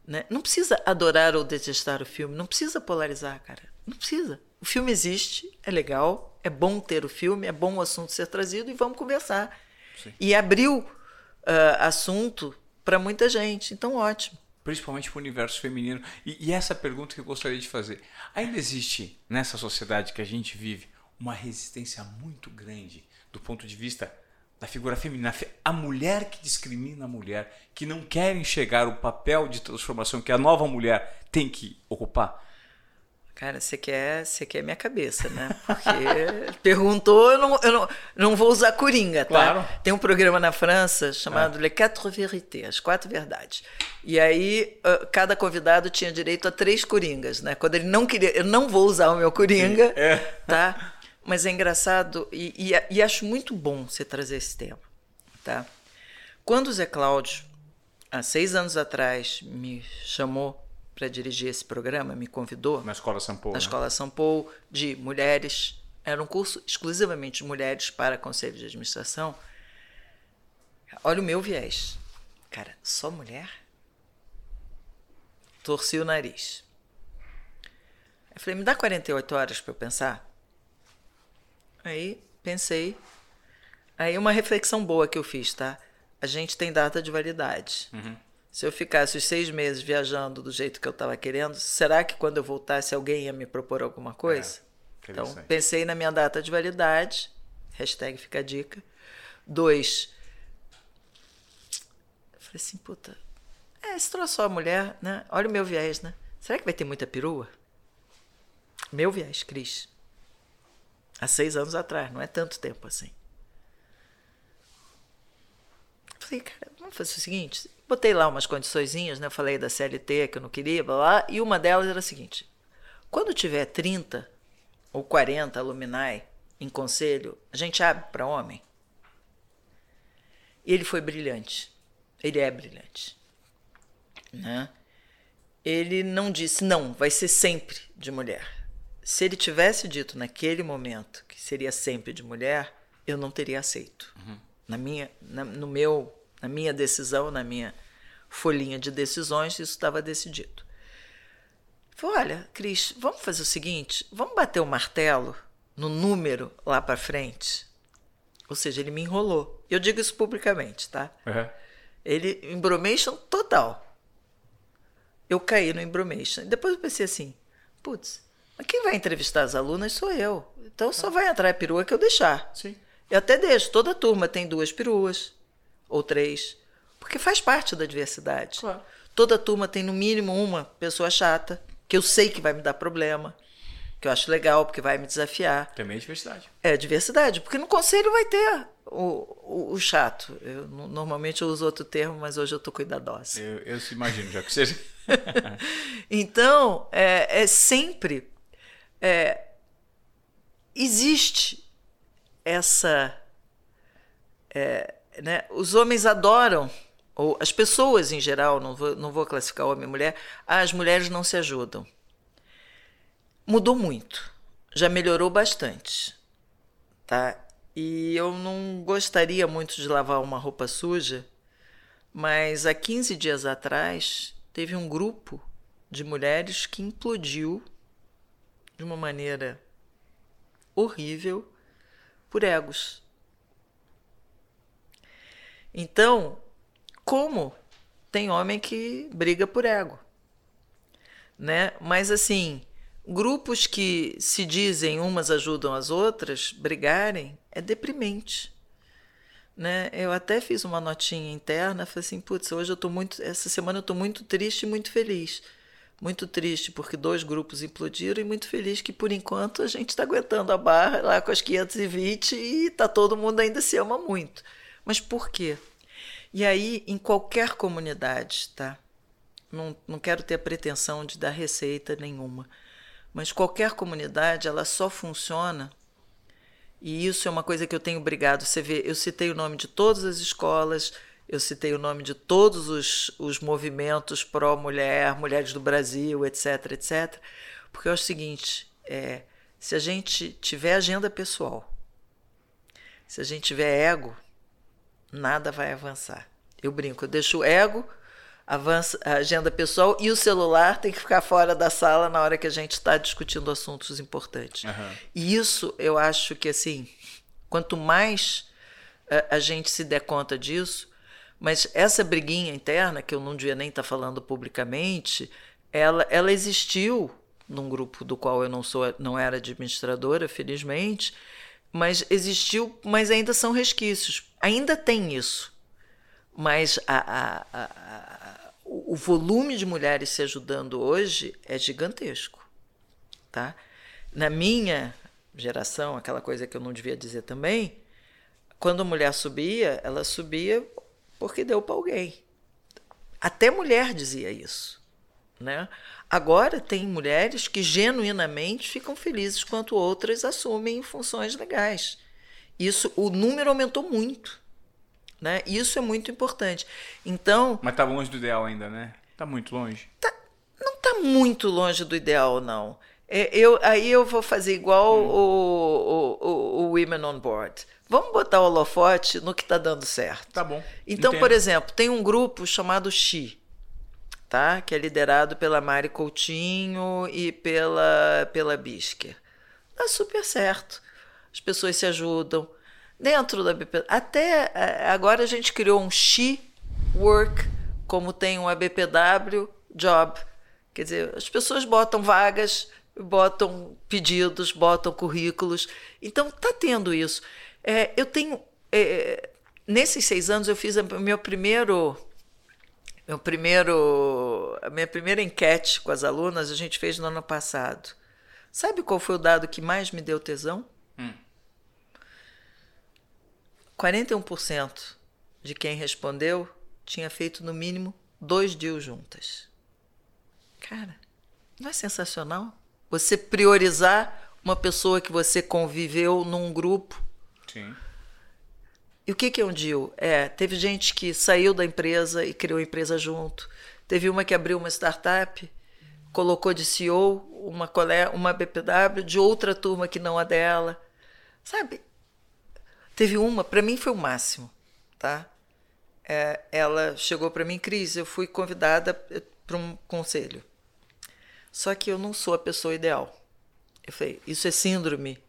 né? não precisa adorar ou detestar o filme, não precisa polarizar, cara, não precisa. O filme existe, é legal, é bom ter o filme, é bom o assunto ser trazido e vamos conversar. Sim. E abriu uh, assunto para muita gente, então ótimo principalmente para o universo feminino. E, e, essa pergunta que eu gostaria de fazer: ainda existe nessa sociedade que a gente vive uma resistência muito grande do ponto de vista da figura feminina, a mulher que discrimina a mulher, que não quer enxergar o papel de transformação que a nova mulher tem que ocupar? Cara, você quer, você quer minha cabeça, né? Porque perguntou, eu não, eu não, não vou usar coringa, tá? Claro. Tem um programa na França chamado é. Les Quatre Vérités, as quatro verdades. E aí cada convidado tinha direito a três coringas, né? Quando ele não queria, eu não vou usar o meu coringa, é. tá? Mas é engraçado e, e, e acho muito bom você trazer esse tema, tá? Quando o Zé Cláudio, há seis anos atrás, me chamou para dirigir esse programa, me convidou. Na Escola São Paulo. Na né? Escola São Paulo, de mulheres. Era um curso exclusivamente de mulheres para conselho de administração. Olha o meu viés. Cara, só mulher? Torci o nariz. Eu falei, me dá 48 horas para eu pensar? Aí pensei. Aí uma reflexão boa que eu fiz, tá? A gente tem data de validade. Uhum. Se eu ficasse os seis meses viajando do jeito que eu estava querendo, será que quando eu voltasse alguém ia me propor alguma coisa? É, então, pensei na minha data de validade, hashtag fica a dica. Dois, falei assim, puta, é, se trouxe só a mulher, né? Olha o meu viés, né? Será que vai ter muita perua? Meu viés, Cris. Há seis anos atrás, não é tanto tempo assim. Falei, cara, vamos fazer o seguinte: botei lá umas condiçõezinhas, né? Falei da CLT que eu não queria, blá, blá, e uma delas era a seguinte: quando tiver 30 ou 40 alumni em conselho, a gente abre para homem. E ele foi brilhante. Ele é brilhante. Né? Ele não disse, não, vai ser sempre de mulher. Se ele tivesse dito naquele momento que seria sempre de mulher, eu não teria aceito. Uhum na minha, na, no meu, na minha decisão, na minha folhinha de decisões, isso estava decidido. Falei, olha, Cris, vamos fazer o seguinte, vamos bater o martelo no número lá para frente. Ou seja, ele me enrolou. Eu digo isso publicamente, tá? Uhum. Ele, embromation total. eu caí no embromation. Depois eu pensei assim, putz, mas quem vai entrevistar as alunas sou eu. Então só vai entrar a perua que eu deixar. Sim. Eu até deixo. Toda turma tem duas peruas, ou três, porque faz parte da diversidade. Claro. Toda turma tem no mínimo uma pessoa chata, que eu sei que vai me dar problema, que eu acho legal, porque vai me desafiar. Também é diversidade. É diversidade, porque no conselho vai ter o, o, o chato. Eu, normalmente eu uso outro termo, mas hoje eu tô cuidadosa. Eu, eu se imagino, já que seja. <laughs> então, é, é sempre. É, existe essa. É, né, os homens adoram, ou as pessoas em geral, não vou, não vou classificar homem e mulher, as mulheres não se ajudam. Mudou muito, já melhorou bastante. Tá? E eu não gostaria muito de lavar uma roupa suja, mas há 15 dias atrás teve um grupo de mulheres que implodiu de uma maneira horrível por egos. Então, como tem homem que briga por ego, né? Mas assim, grupos que se dizem umas ajudam as outras brigarem é deprimente. Né? Eu até fiz uma notinha interna, falei assim, putz, hoje eu tô muito, essa semana eu tô muito triste e muito feliz. Muito triste porque dois grupos implodiram e muito feliz que por enquanto a gente está aguentando a barra lá com as 520 e tá todo mundo ainda se ama muito. Mas por quê? E aí, em qualquer comunidade, tá? Não, não quero ter a pretensão de dar receita nenhuma, mas qualquer comunidade ela só funciona e isso é uma coisa que eu tenho brigado. Você vê, eu citei o nome de todas as escolas, eu citei o nome de todos os, os movimentos pró-mulher, mulheres do Brasil, etc, etc. Porque é o seguinte: é, se a gente tiver agenda pessoal, se a gente tiver ego, nada vai avançar. Eu brinco, eu deixo o ego avança a agenda pessoal e o celular tem que ficar fora da sala na hora que a gente está discutindo assuntos importantes. Uhum. E isso eu acho que assim, quanto mais a, eh, a, gente se der conta disso, mas essa briguinha interna que eu não devia nem estar tá falando publicamente, ela, ela existiu num grupo do qual eu não sou, não era administradora, felizmente, mas existiu, mas ainda são resquícios. Ainda tem isso. Mas a, a, a, o volume de mulheres se ajudando hoje é gigantesco. Tá? Na minha geração, aquela coisa que eu não devia dizer também, quando a mulher subia, ela subia porque deu para alguém. Até mulher dizia isso. Né? Agora tem mulheres que genuinamente ficam felizes quanto outras assumem funções legais. Isso, o número aumentou muito. Né? Isso é muito importante. Então. Mas está longe do ideal ainda, né? Está muito longe. Tá, não está muito longe do ideal, não. É, eu, aí eu vou fazer igual hum. o, o, o, Women on Board. Vamos botar o holofote no que está dando certo. Tá bom. Então, Entendo. por exemplo, tem um grupo chamado Xi, tá? que é liderado pela Mari Coutinho e pela, pela Bisker. Dá super certo. As pessoas se ajudam dentro da BP. Até é, agora a gente criou um She Work, como tem um ABPW Job. Quer dizer, as pessoas botam vagas, botam pedidos, botam currículos. Então tá tendo isso. É, eu tenho. É, nesses seis anos eu fiz o meu primeiro. Meu primeiro, a minha primeira enquete com as alunas a gente fez no ano passado. Sabe qual foi o dado que mais me deu tesão? Hum. 41% de quem respondeu tinha feito no mínimo dois dias juntas. Cara, não é sensacional? Você priorizar uma pessoa que você conviveu num grupo. Sim. E o que, que é um deal? É, teve gente que saiu da empresa e criou a empresa junto. Teve uma que abriu uma startup, colocou de CEO uma, uma BPW de outra turma que não a dela. Sabe? Teve uma, para mim foi o máximo, tá? É, ela chegou para mim, Cris, eu fui convidada eh, para um conselho. Só que eu não sou a pessoa ideal. Eu falei, isso é síndrome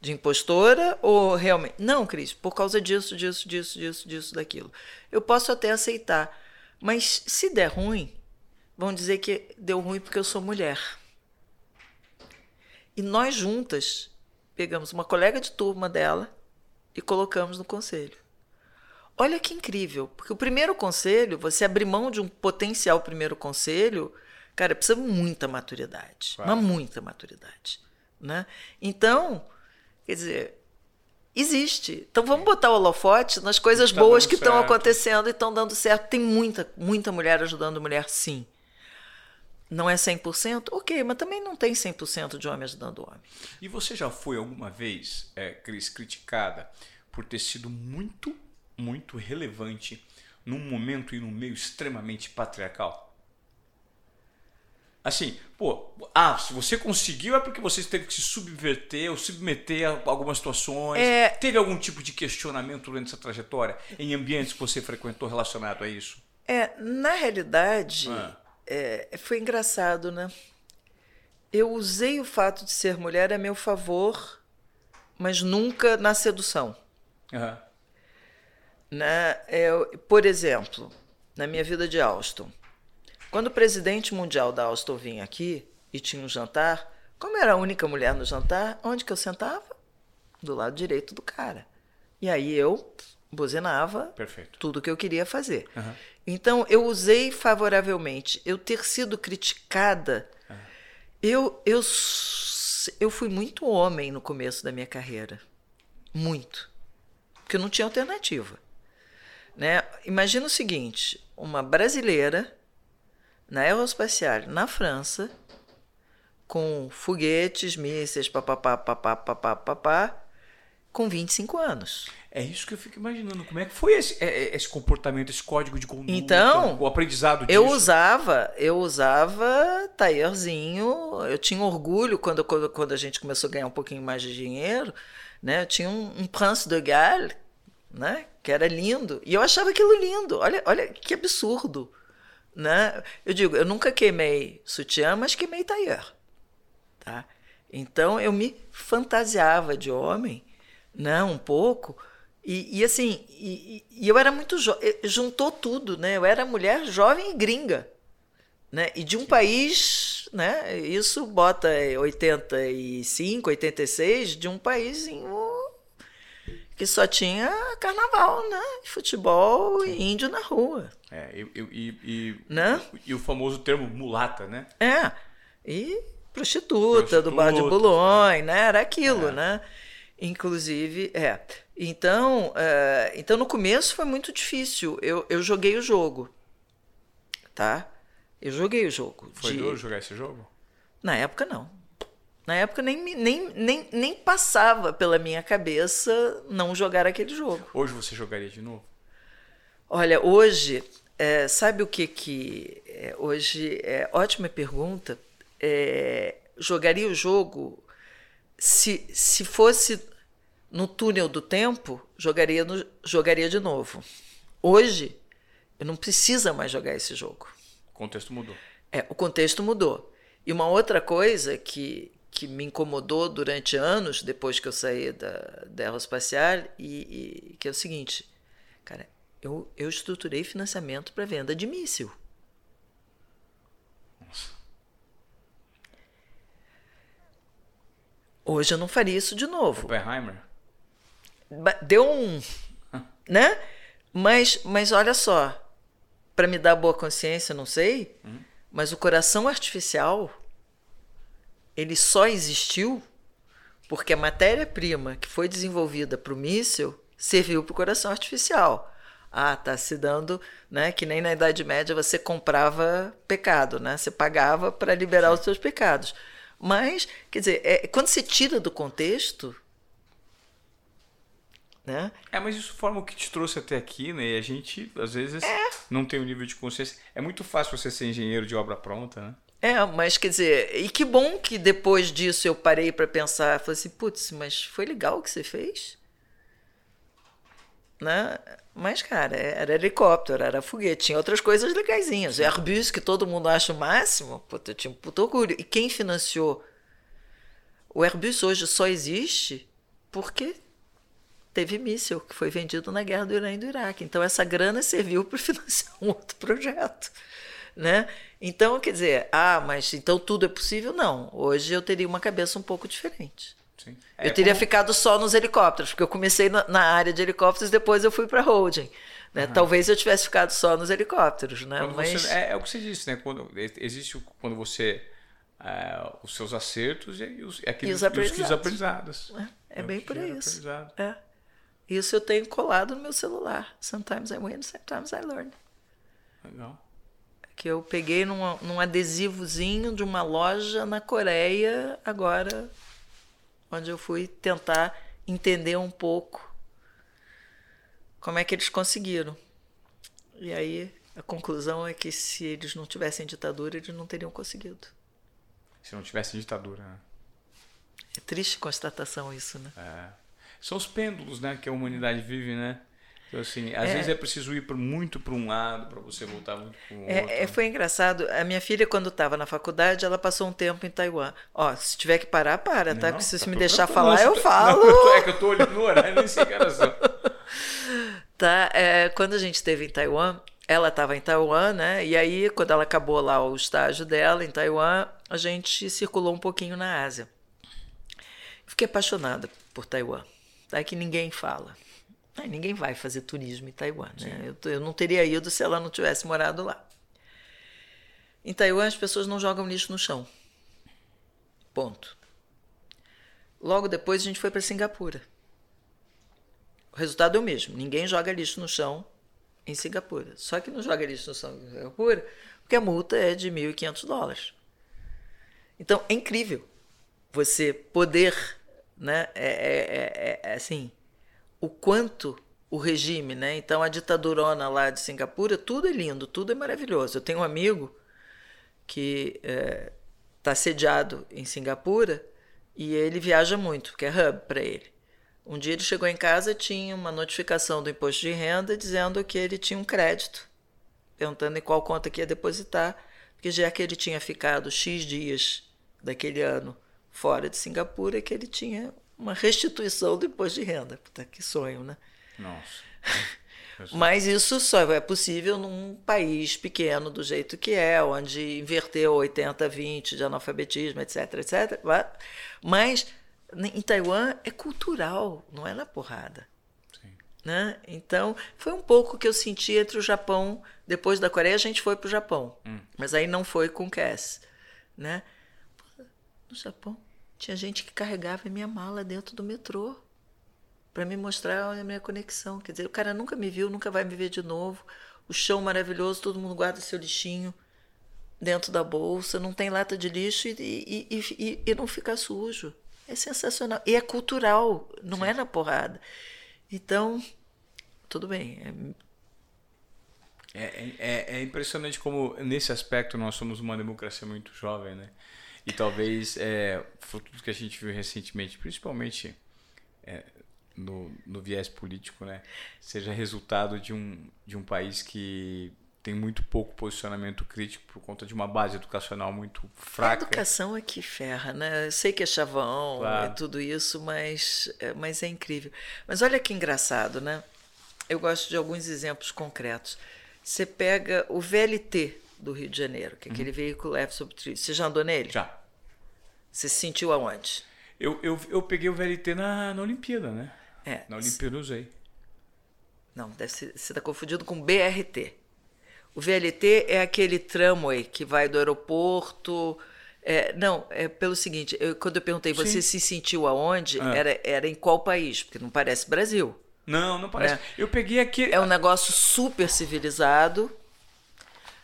de impostora ou realmente? Não, Cris, por causa disso, disso, disso, disso, disso, daquilo. Eu posso até aceitar, mas se der ruim, vão dizer que deu ruim porque eu sou mulher. E nós juntas pegamos uma colega de turma dela e colocamos no conselho. Olha que incrível, porque o primeiro conselho, você abrir mão de um potencial primeiro conselho, cara, precisa muita maturidade, claro. mas muita maturidade, né? Então, quer dizer, existe. Então vamos botar o holofote nas coisas tá boas que estão acontecendo e estão dando certo. Tem muita, muita mulher ajudando mulher, sim. Não é 100%? Ok, mas também não tem 100% de homem ajudando homem. E você já foi alguma vez, é, Cris, criticada por ter sido muito muito relevante num momento e num meio extremamente patriarcal? Assim, pô, ah, se você conseguiu é porque você teve que se subverter ou submeter a algumas situações. É... Teve algum tipo de questionamento durante essa trajetória em ambientes que você frequentou relacionado a isso? É, na realidade, ah. é, foi engraçado, né? Eu usei o fato de ser mulher a meu favor, mas nunca na sedução. Uhum. Né? Eu, por exemplo, na minha vida de Alston, quando o presidente mundial da Alstom vinha aqui e tinha um jantar, como era a única mulher no jantar, onde que eu sentava? Do lado direito do cara. E aí eu buzinava Perfeito. tudo que eu queria fazer. Uhum. Então eu usei favoravelmente. Eu ter sido criticada, uhum. eu, eu, eu fui muito homem no começo da minha carreira. Muito. Porque eu não tinha alternativa. Né? Imagina o seguinte: uma brasileira na aeroespacial na França, com foguetes, mísseis, papapá, papapá, papapá, papá, com 25 anos. É isso que eu fico imaginando. Como é que foi esse, é, é, esse comportamento, esse código de conduta, então, o aprendizado disso? Eu usava, eu usava taierzinho, eu tinha orgulho quando, quando, quando a gente começou a ganhar um pouquinho mais de dinheiro, né? Eu tinha um, um Prince de Galles, né? Que era lindo. E eu achava aquilo lindo. Olha, olha que absurdo. Né? Eu digo, eu nunca queimei sutiã, mas queimei taier. Tá? Então eu me fantasiava de homem, né? um pouco. E, e assim, e, e, eu era muito jovem, juntou tudo, né? Eu era mulher jovem e gringa, né? E de um país, né? Isso bota 85, 86, de um país em que só tinha carnaval, né? Futebol e índio na rua. É, e, e, e, né? e, o famoso termo mulata, né? É, e prostituta, prostituta do bar de Boulogne, né? Era aquilo, é. né? Inclusive, é. Então, é, então, no começo foi muito difícil. Eu, eu joguei o jogo, tá? Eu joguei o jogo. Foi de... duro jogar esse jogo? Na época, não. Na época nem, nem, nem, nem passava pela minha cabeça não jogar aquele jogo. Hoje você jogaria de novo? Olha, hoje, é, sabe o que que. É, hoje, é, ótima pergunta. É, jogaria o jogo se, se fosse no túnel do tempo, jogaria, no, jogaria de novo. Hoje, eu não precisa mais jogar esse jogo. O contexto mudou. É, o contexto mudou. E uma outra coisa que, que me incomodou durante anos, depois que eu saí da, da aeroespacial, e, e que é o seguinte, cara, eu, eu estruturei financiamento para venda de míssil. Nossa. Hoje eu não faria isso de novo. Oppenheimer? Deu um. <laughs> né? Mas, mas olha só, para me dar boa consciência, não sei, hum. mas o coração artificial ele só existiu porque a matéria-prima que foi desenvolvida para o míssil serviu para o coração artificial. Ah, tá se dando, né? Que nem na Idade Média você comprava pecado, né? Você pagava para liberar os seus pecados. Mas, quer dizer, é, quando se tira do contexto, né? É, mas isso forma o que te trouxe até aqui, né? E a gente, às vezes, é. não tem o um nível de consciência. É muito fácil você ser engenheiro de obra pronta, né? É, mas quer dizer, e que bom que depois disso eu parei para pensar, falei assim, putz, mas foi legal o que você fez? Né? Mas, cara, era helicóptero, era foguete, tinha outras coisas legaisinhas. Airbus, que todo mundo acha o máximo, puta, eu tinha um puto orgulho. E quem financiou? O Airbus hoje só existe porque teve míssil que foi vendido na guerra do Irã e do Iraque. Então, essa grana serviu para <laughs> financiar um outro projeto. né? Então, quer dizer, ah, mas então tudo é possível? Não. Hoje eu teria uma cabeça um pouco diferente. Sim. É eu teria como... ficado só nos helicópteros, porque eu comecei na, na área de helicópteros, depois eu fui para holding. Né? Uhum. Talvez eu tivesse ficado só nos helicópteros, né? Mas... Você, é, é, o que você disse, né? Quando existe quando você é, os seus acertos e e os aprendizados. E os aprendizados. É, é bem por isso. É. Isso eu tenho colado no meu celular. Sometimes I win, sometimes I learn. Legal. Que eu peguei num, num adesivozinho de uma loja na Coreia, agora, onde eu fui tentar entender um pouco como é que eles conseguiram. E aí a conclusão é que se eles não tivessem ditadura, eles não teriam conseguido. Se não tivesse ditadura. Né? É triste constatação isso, né? É. São os pêndulos, né, que a humanidade vive, né? Então, assim, às é. vezes é preciso ir muito para um lado para você voltar muito para o é, outro. É, foi engraçado. A minha filha, quando estava na faculdade, ela passou um tempo em Taiwan. Ó, se tiver que parar, para, tá? Porque se tá me deixar falar, eu <laughs> falo. Não, eu tô, é que eu estou olhando no horário, nem sei que Tá? É, quando a gente esteve em Taiwan, ela estava em Taiwan, né? E aí, quando ela acabou lá o estágio dela em Taiwan, a gente circulou um pouquinho na Ásia. Fiquei apaixonada por Taiwan. Tá? Que ninguém fala. Ninguém vai fazer turismo em Taiwan, né? Eu, eu não teria ido se ela não tivesse morado lá. Em Taiwan, as pessoas não jogam lixo no chão. Ponto. Logo depois, a gente foi para Singapura. O resultado é o mesmo. Ninguém joga lixo no chão em Singapura. Só que não joga lixo no chão em Singapura porque a multa é de 1.500 dólares. Então, é incrível você poder, né, é, é, é, é, assim, o quanto o regime, né? Então, a ditadurona lá de Singapura, tudo é lindo, tudo é maravilhoso. Eu tenho um amigo que está sediado em Singapura e ele viaja muito, porque é hub para ele. Um dia ele chegou em casa tinha uma notificação do imposto de renda dizendo que ele tinha um crédito, perguntando em qual conta que ia depositar, porque já que ele tinha ficado X dias daquele ano fora de Singapura, que ele tinha uma restituição do imposto de renda. Puta, que sonho, né? Nossa. <laughs> Mas isso só é possível num país pequeno do jeito que é, onde inverteu 80-20 de analfabetismo, etc, etc. Mas em Taiwan é cultural, não é na porrada. Sim. Né? Então, foi um pouco que eu senti entre o Japão. Depois da Coreia, a gente foi para o Japão. Hum. Mas aí não foi com Cass. Né? No Japão, tinha gente que carregava a minha mala dentro do metrô para me mostrar a minha conexão. Quer dizer, o cara nunca me viu, nunca vai me ver de novo. O chão maravilhoso, todo mundo guarda seu lixinho dentro da bolsa, não tem lata de lixo e, e, e, e não fica sujo. É sensacional. E é cultural, não Sim. é na porrada. Então, tudo bem. É... É, é, é, impressionante como, nesse aspecto, nós somos uma democracia muito jovem, né? E talvez, é, tudo que a gente viu recentemente, principalmente é, no, no viés político, né? Seja resultado de um, de um país que tem muito pouco posicionamento crítico por conta de uma base educacional muito fraca. A educação é que ferra, né? Eu sei que é chavão claro. e tudo isso, mas, é, mas é incrível. Mas olha que engraçado, né? Eu gosto de alguns exemplos concretos. Você pega o VLT do Rio de Janeiro, que é aquele uhum. veículo leve sobre trilho. Você já andou nele? Já. Você se sentiu aonde? Eu, eu, eu peguei o VLT na, na Olimpíada, né? É. Na Olimpíada eu usei. Não, deve ser, você está confundido com BRT. O VLT é aquele tramway que vai do aeroporto. É, não, é pelo seguinte: eu, quando eu perguntei, Sim. você se sentiu aonde? É. Era, era em qual país? Porque não parece Brasil. Não, não parece. É. Eu peguei aqui. É um negócio super civilizado,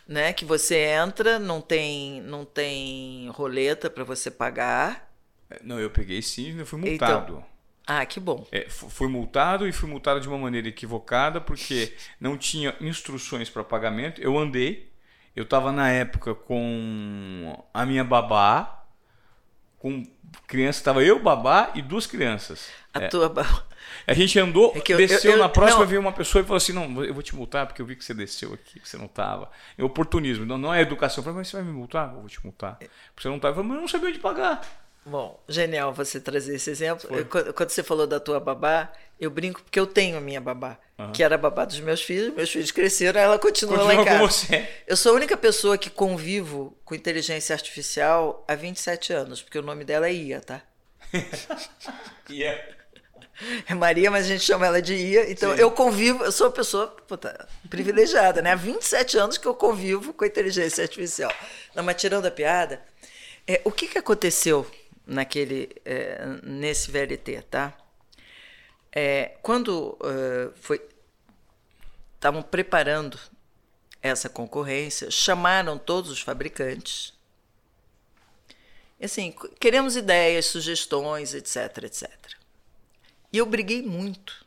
né? Que você entra, não tem, não tem roleta para você pagar. É, não, eu peguei sim, eu fui multado. Então, ah, que bom. É, fui multado e fui multado de uma maneira equivocada porque não tinha instruções para pagamento. Eu andei, eu estava na época com a minha babá, com criança, estava eu, babá e duas crianças. A é. tua. A gente andou, é eu, desceu eu, eu, na próxima, não. veio uma pessoa e falou assim: Não, eu vou te multar porque eu vi que você desceu aqui, que você não estava. É oportunismo, não, não é educação. Eu falei, mas você vai me multar? Eu vou te multar. Porque você não estava. Eu falei, mas eu não sabia onde pagar. Bom, genial você trazer esse exemplo. Eu, quando você falou da tua babá, eu brinco porque eu tenho a minha babá, uhum. que era a babá dos meus filhos. Meus filhos cresceram, ela continua, continua lá em casa. Com você. Eu sou a única pessoa que convivo com inteligência artificial há 27 anos, porque o nome dela é Ia, tá? <laughs> Ia. É Maria, mas a gente chama ela de Ia. Então Sim. eu convivo, eu sou uma pessoa puta, privilegiada, né? Há 27 anos que eu convivo com inteligência artificial. Não, mas tirando a piada, é, o que, que aconteceu naquele, é, nesse VLT, tá? É, quando uh, foi estavam preparando essa concorrência, chamaram todos os fabricantes. Assim, queremos ideias, sugestões, etc, etc. E eu briguei muito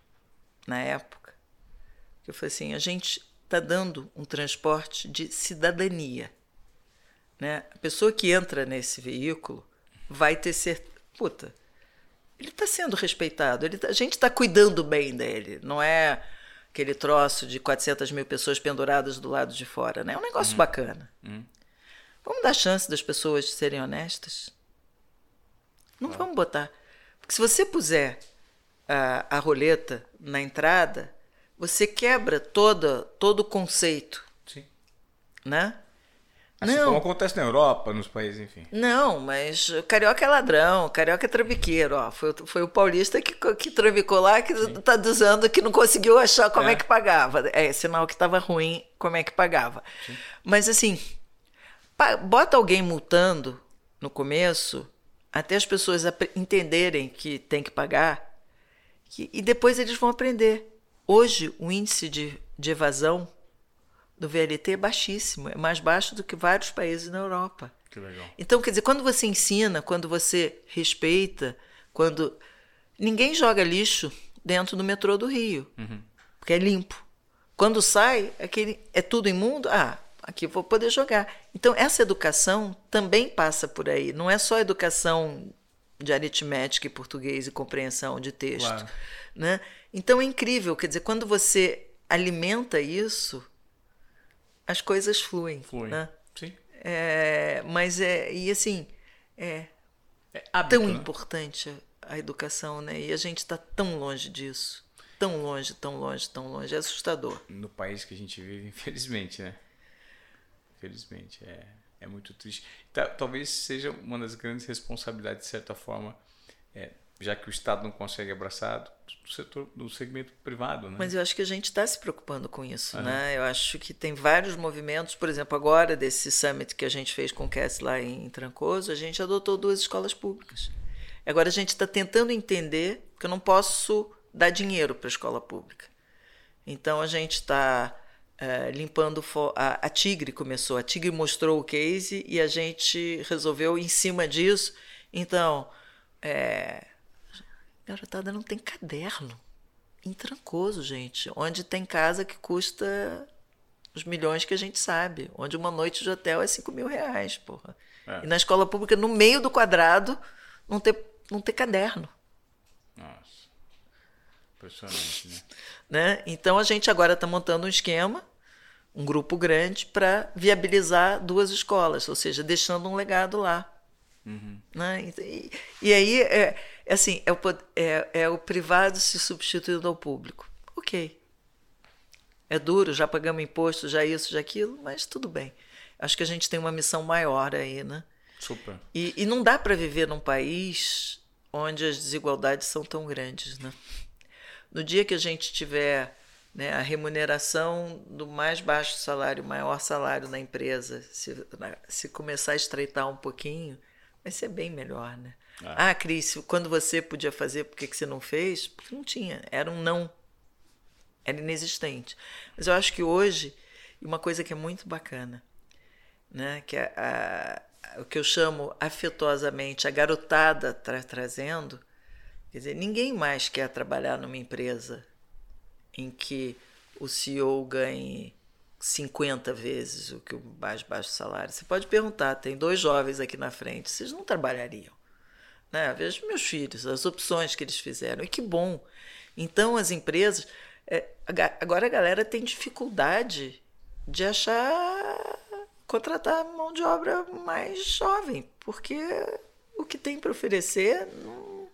na época. Eu falei assim, a gente está dando um transporte de cidadania. Né? A pessoa que entra nesse veículo vai ter certeza. Puta, ele está sendo respeitado, ele tá, a gente está cuidando bem dele, não é aquele troço de 400 mil pessoas penduradas do lado de fora, né? É um negócio uhum. bacana. Uhum. Vamos dar chance das pessoas serem honestas? Não vamos botar. Porque se você puser a, a roleta na entrada, você quebra toda, todo o conceito. Sim. Né? Assim não. como acontece na Europa, nos países, enfim. Não, mas carioca é ladrão, carioca é trambiqueiro. Ó. Foi, foi o paulista que, que trambicou lá, que está dizendo que não conseguiu achar como é, é que pagava. É sinal que estava ruim como é que pagava. Sim. Mas assim, bota alguém multando no começo, até as pessoas entenderem que tem que pagar, que, e depois eles vão aprender. Hoje, o índice de, de evasão do VLT é baixíssimo, é mais baixo do que vários países na Europa. Que legal. Então, quer dizer, quando você ensina, quando você respeita, quando. Ninguém joga lixo dentro do metrô do Rio, uhum. porque é limpo. Quando sai, aquele, é tudo imundo, ah, aqui eu vou poder jogar. Então, essa educação também passa por aí. Não é só educação de aritmética e português e compreensão de texto. Claro. Né? Então, é incrível. Quer dizer, quando você alimenta isso, as coisas fluem. Fluem. Né? Sim. É, mas é. E assim. É, é hábito, tão né? importante a educação, né? E a gente está tão longe disso. Tão longe, tão longe, tão longe. É assustador. No país que a gente vive, infelizmente, né? Infelizmente. É, é muito triste. Talvez seja uma das grandes responsabilidades, de certa forma, é, já que o Estado não consegue abraçar do setor do segmento privado, né? Mas eu acho que a gente está se preocupando com isso, uhum. né? Eu acho que tem vários movimentos, por exemplo, agora desse summit que a gente fez com o Cass lá em Trancoso, a gente adotou duas escolas públicas. Agora a gente está tentando entender que eu não posso dar dinheiro para a escola pública. Então a gente está é, limpando a, a Tigre começou, a Tigre mostrou o case e a gente resolveu em cima disso. Então é, Garotada não tem caderno. Em Trancoso, gente. Onde tem casa que custa os milhões que a gente sabe. Onde uma noite de hotel é 5 mil reais, porra. É. E na escola pública, no meio do quadrado, não ter, não ter caderno. Nossa. Impressionante, né? <laughs> né? Então a gente agora está montando um esquema, um grupo grande, para viabilizar duas escolas, ou seja, deixando um legado lá. Uhum. Né? E, e aí, é, é assim, é o, é, é o privado se substituindo ao público. Ok. É duro, já pagamos imposto, já isso, já aquilo, mas tudo bem. Acho que a gente tem uma missão maior aí, né? Super. E, e não dá para viver num país onde as desigualdades são tão grandes, né? No dia que a gente tiver né, a remuneração do mais baixo salário, maior salário na empresa, se, se começar a estreitar um pouquinho, vai ser bem melhor, né? Ah, ah Cris, quando você podia fazer, por que, que você não fez? Porque não tinha, era um não. Era inexistente. Mas eu acho que hoje, uma coisa que é muito bacana, né, que é a, a, o que eu chamo afetuosamente a garotada tra trazendo, quer dizer, ninguém mais quer trabalhar numa empresa em que o CEO ganhe 50 vezes o que o mais baixo salário. Você pode perguntar, tem dois jovens aqui na frente, vocês não trabalhariam? Né? Veja meus filhos, as opções que eles fizeram, e que bom. Então, as empresas. É, agora a galera tem dificuldade de achar. contratar mão de obra mais jovem, porque o, que tem para oferecer não,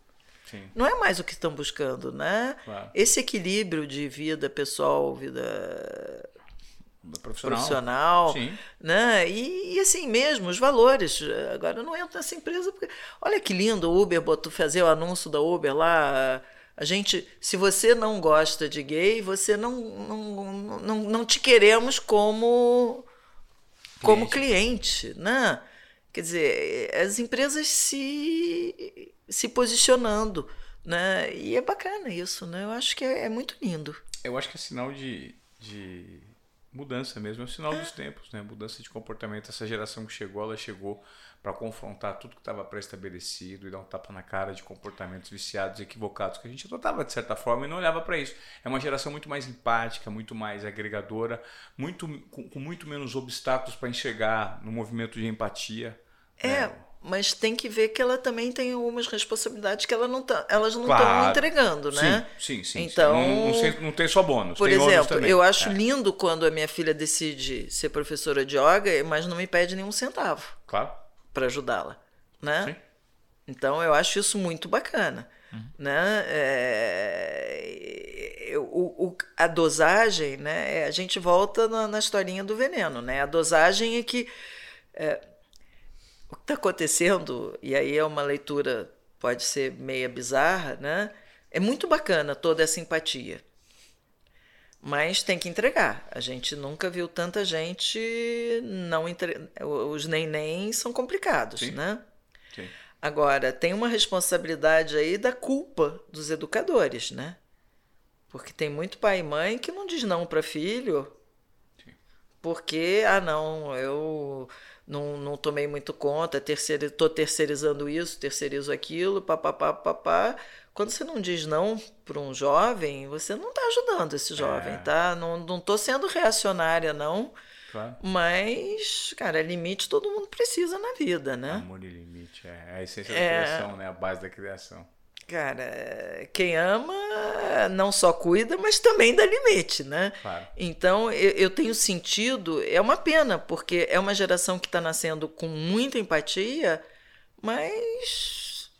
não, é mais o que estão buscando, né? Claro. Esse equilíbrio de vida pessoal, vida profissional, profissional né? E, e, assim mesmo, os valores. Agora eu não entro nessa empresa porque olha que lindo o Uber botou fazer o anúncio da Uber lá. A gente, se você não gosta de gay, você não não, não, não te queremos como como cliente, né? Quer dizer, as empresas se se posicionando, né? E é bacana isso, né? Eu acho que é, é muito lindo. Eu acho que é sinal de, de mudança mesmo, é um sinal dos tempos, né? Mudança de comportamento. Essa geração que chegou, ela chegou para confrontar tudo que estava pré-estabelecido e dar um tapa na cara de comportamentos viciados, equivocados que a gente adotava de certa forma e não olhava para isso. É uma geração muito mais empática, muito mais agregadora, muito com, com muito menos obstáculos para enxergar no movimento de empatia. É, né? Mas tem que ver que ela também tem algumas responsabilidades que ela não tá, elas não estão claro. entregando, né? Sim, sim, sim. Então, Não, não, não, tem só bônus. Por exemplo, eu acho é. lindo quando a minha filha decide ser professora de yoga, mas não me pede nenhum centavo. Claro. Para ajudá-la, né? Sim. Então eu acho isso muito bacana, uhum. né? É, o, o, a dosagem, né? É, a gente volta na, na historinha do veneno, né? A dosagem é que é, o que está acontecendo, e aí é uma leitura, pode ser meia bizarra, né? É muito bacana toda essa empatia. Mas tem que entregar. A gente nunca viu tanta gente não entre... Os neném são complicados, Sim. né? Sim. Agora, tem uma responsabilidade aí da culpa dos educadores, né? Porque tem muito pai e mãe que não diz não para filho. Sim. Porque, ah, não, eu não, não tomei muito conta, terceiro, estou terceirizando isso, terceirizo aquilo, papapá, papá. Quando você não diz não para um jovem, você não está ajudando esse jovem, é. tá? Não, não tô sendo reacionária, não. Claro. Mas, cara, limite todo mundo precisa na vida, né? Amor e limite, é, é a essência é... da criação, né? A base da criação. Cara, quem ama não só cuida, mas também dá limite, né? Claro. Então eu, eu, tenho sentido, é uma pena, porque é uma geração que está nascendo com muita empatia, mas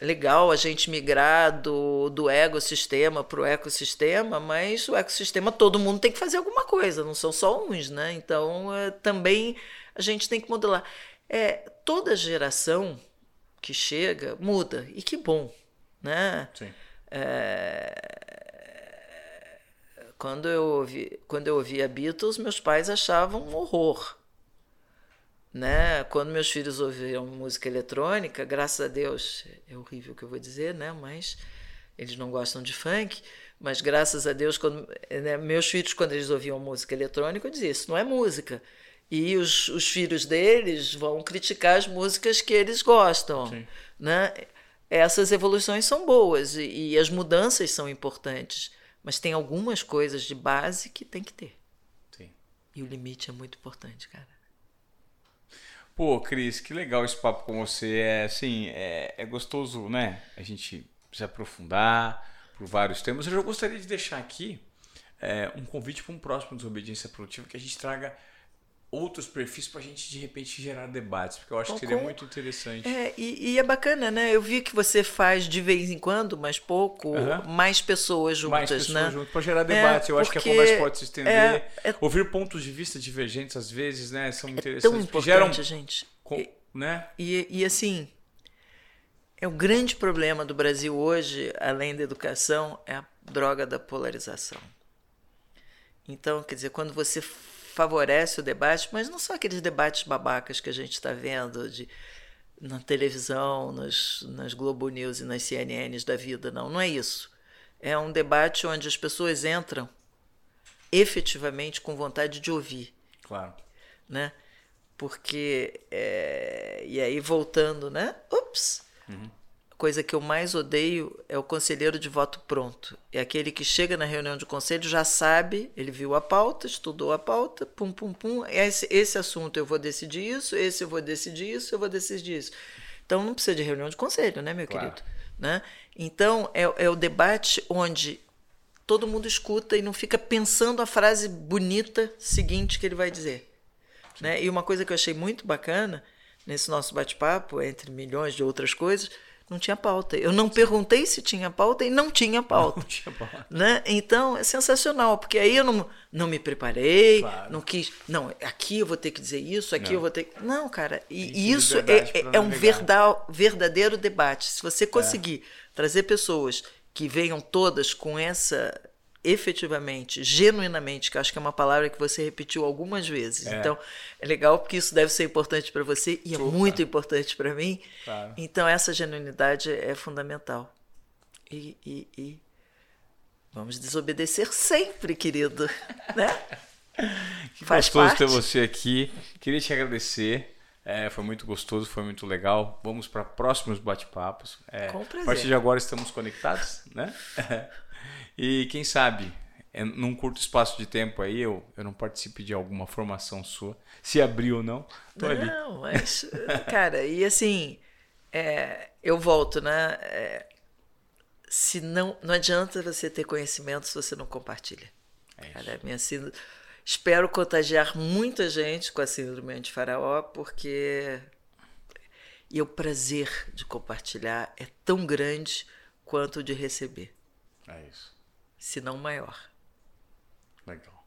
legal a gente migrar do, do ecossistema para o ecossistema, mas o ecossistema todo mundo tem que fazer alguma coisa, não são só uns, né? Então é, também a gente tem que modelar. É, toda geração que chega muda e que bom, né? Sim. É... Quando eu ouvi, quando eu ouvia Beatles, meus pais achavam um horror, né? Quando meus filhos ouviam música eletrônica, graças a Deus, é horrível o que eu vou dizer, né? Mas eles não gostam de funk, mas graças a Deus, quando né, meus filhos quando eles ouviam música eletrônica, eu dizia isso não é música, e os, os filhos deles vão criticar as músicas que eles gostam. Sim. Né? Essas evoluções são boas e, e, as mudanças são importantes, mas tem algumas coisas de base que tem que ter. Sim. E o limite é muito importante, cara. Pô, Cris, que legal esse papo com você. É assim, é, é gostoso, né? A gente se aprofundar por vários temas. Eu já gostaria de deixar aqui é, um convite para um próximo Desobediência Produtiva que a gente traga outros perfis para a gente de repente gerar debates, porque eu acho que seria muito interessante. É, e, e, é bacana, né? Eu vi que você faz de vez em quando, mas pouco, uhum. mais pessoas juntas, mais pessoas né? juntas para gerar debates. É, eu acho que a conversa pode se estender, é, é, ouvir pontos de vista divergentes às vezes, né? São interessantes. É tão importante, geram, gente. Com, e, né? E, e assim, é o grande problema do Brasil hoje, além da educação, é a droga da polarização. Então, quer dizer, quando você favorece o debate, mas não são aqueles debates babacas que a gente está vendo de, na televisão, nas, nas Globo News e nas CNNs da vida, não. Não é isso. É um debate onde as pessoas entram efetivamente com vontade de ouvir. Claro. Né? Porque, é, e aí voltando, né? Ups! Uhum coisa que eu mais odeio é o conselheiro de voto pronto. É aquele que chega na reunião de conselho, já sabe, ele viu a pauta, estudou a pauta, pum, pum, pum. Esse, esse assunto eu vou decidir isso, esse eu vou decidir isso, eu vou decidir isso. Então não precisa de reunião de conselho, né, meu claro. querido? Né? Então é, é o debate onde todo mundo escuta e não fica pensando a frase bonita seguinte que ele vai dizer. Né? E uma coisa que eu achei muito bacana nesse nosso bate-papo, entre milhões de outras coisas, não tinha pauta. Eu não perguntei se tinha pauta e não tinha pauta. Não tinha pauta. Né? Então é sensacional, porque aí eu não, não me preparei, Claro. não quis. Não, aqui eu vou ter que dizer isso, aqui Não. eu vou ter que. Não, cara, e isso é, é, é um verdadeiro debate. Se você conseguir trazer pessoas que venham todas com essa efetivamente, genuinamente, que acho que é uma palavra que você repetiu algumas vezes. É. Então, é legal porque isso deve ser importante para você e é muito importante para mim. Então, essa genuinidade é fundamental. E, e- e vamos desobedecer sempre, querido. <laughs> Né? Que Faz gostoso parte. ter você aqui. Queria te agradecer. É, foi muito gostoso, foi muito legal. Vamos para próximos bate-papos. É, Com a prazer. partir de agora estamos conectados, né? <laughs> e quem sabe, é, num curto espaço de tempo aí, eu, eu não participe de alguma formação sua. Se abrir ou não, tô ali. Não, mas, cara, e assim, é, eu volto, né? É, se não, não adianta você ter conhecimento se você não compartilha. É Cara, a minha síndrome, espero contagiar muita gente com a síndrome de faraó, porque e o prazer de compartilhar é tão grande quanto o de receber, É isso. se não maior. Legal.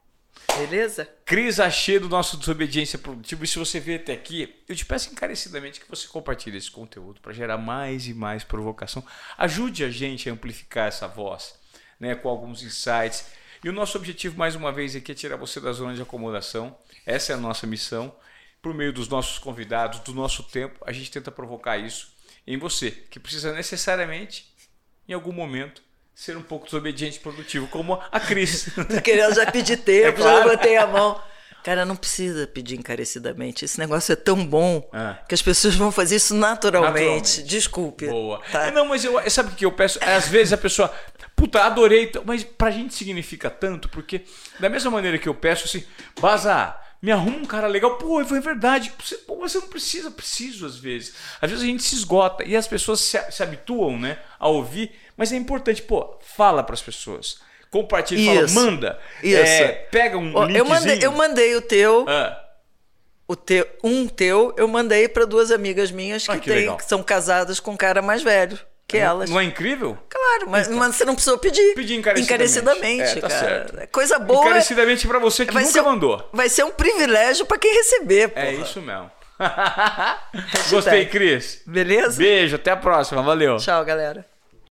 Beleza? Cris Achê do nosso Desobediência Produtiva. E se você veio até aqui, eu te peço encarecidamente que você compartilhe esse conteúdo para gerar mais e mais provocação. Ajude a gente a amplificar essa voz, né, com alguns insights. E o nosso objetivo, mais uma vez, aqui é tirar você da zona de acomodação. Essa é a nossa missão. Por meio dos nossos convidados, do nosso tempo, a gente tenta provocar isso em você, que precisa necessariamente, em algum momento, ser um pouco desobediente e produtivo, como a Cris. <laughs> Querendo já pedir <laughs> tempo, É claro. já levantei a mão. Cara, não precisa pedir encarecidamente. Esse negócio é tão bom Ah. que as pessoas vão fazer isso naturalmente. Naturalmente. Desculpe. Boa. Tá? É, Não, mas eu, sabe o que eu peço? Às vezes a pessoa, puta, adorei, então", mas pra gente significa tanto, porque da mesma maneira que eu peço assim, Baza, me arruma um cara legal, pô, foi verdade, você, pô, você não precisa, preciso às vezes. Às vezes a gente se esgota e as pessoas se, se habituam, né, a ouvir, mas é importante, pô, fala pras pessoas. Compartilha, fala, manda. Isso. É, pega um eu, mandei, eu mandei o teu, Ah, o teu, um teu, eu mandei para duas amigas minhas que, Ah, que tem- que são casadas com um cara mais velho que elas. não é incrível? Claro, mas, mas você não precisou pedir. Pedir encarecidamente. É, tá cara. certo. É Coisa boa. Encarecidamente pra você que nunca um- mandou. Vai ser um privilégio para quem receber, porra. É isso mesmo. <laughs> Gostei, Cris. Beleza? Beijo, até a próxima. Valeu. Tchau, galera.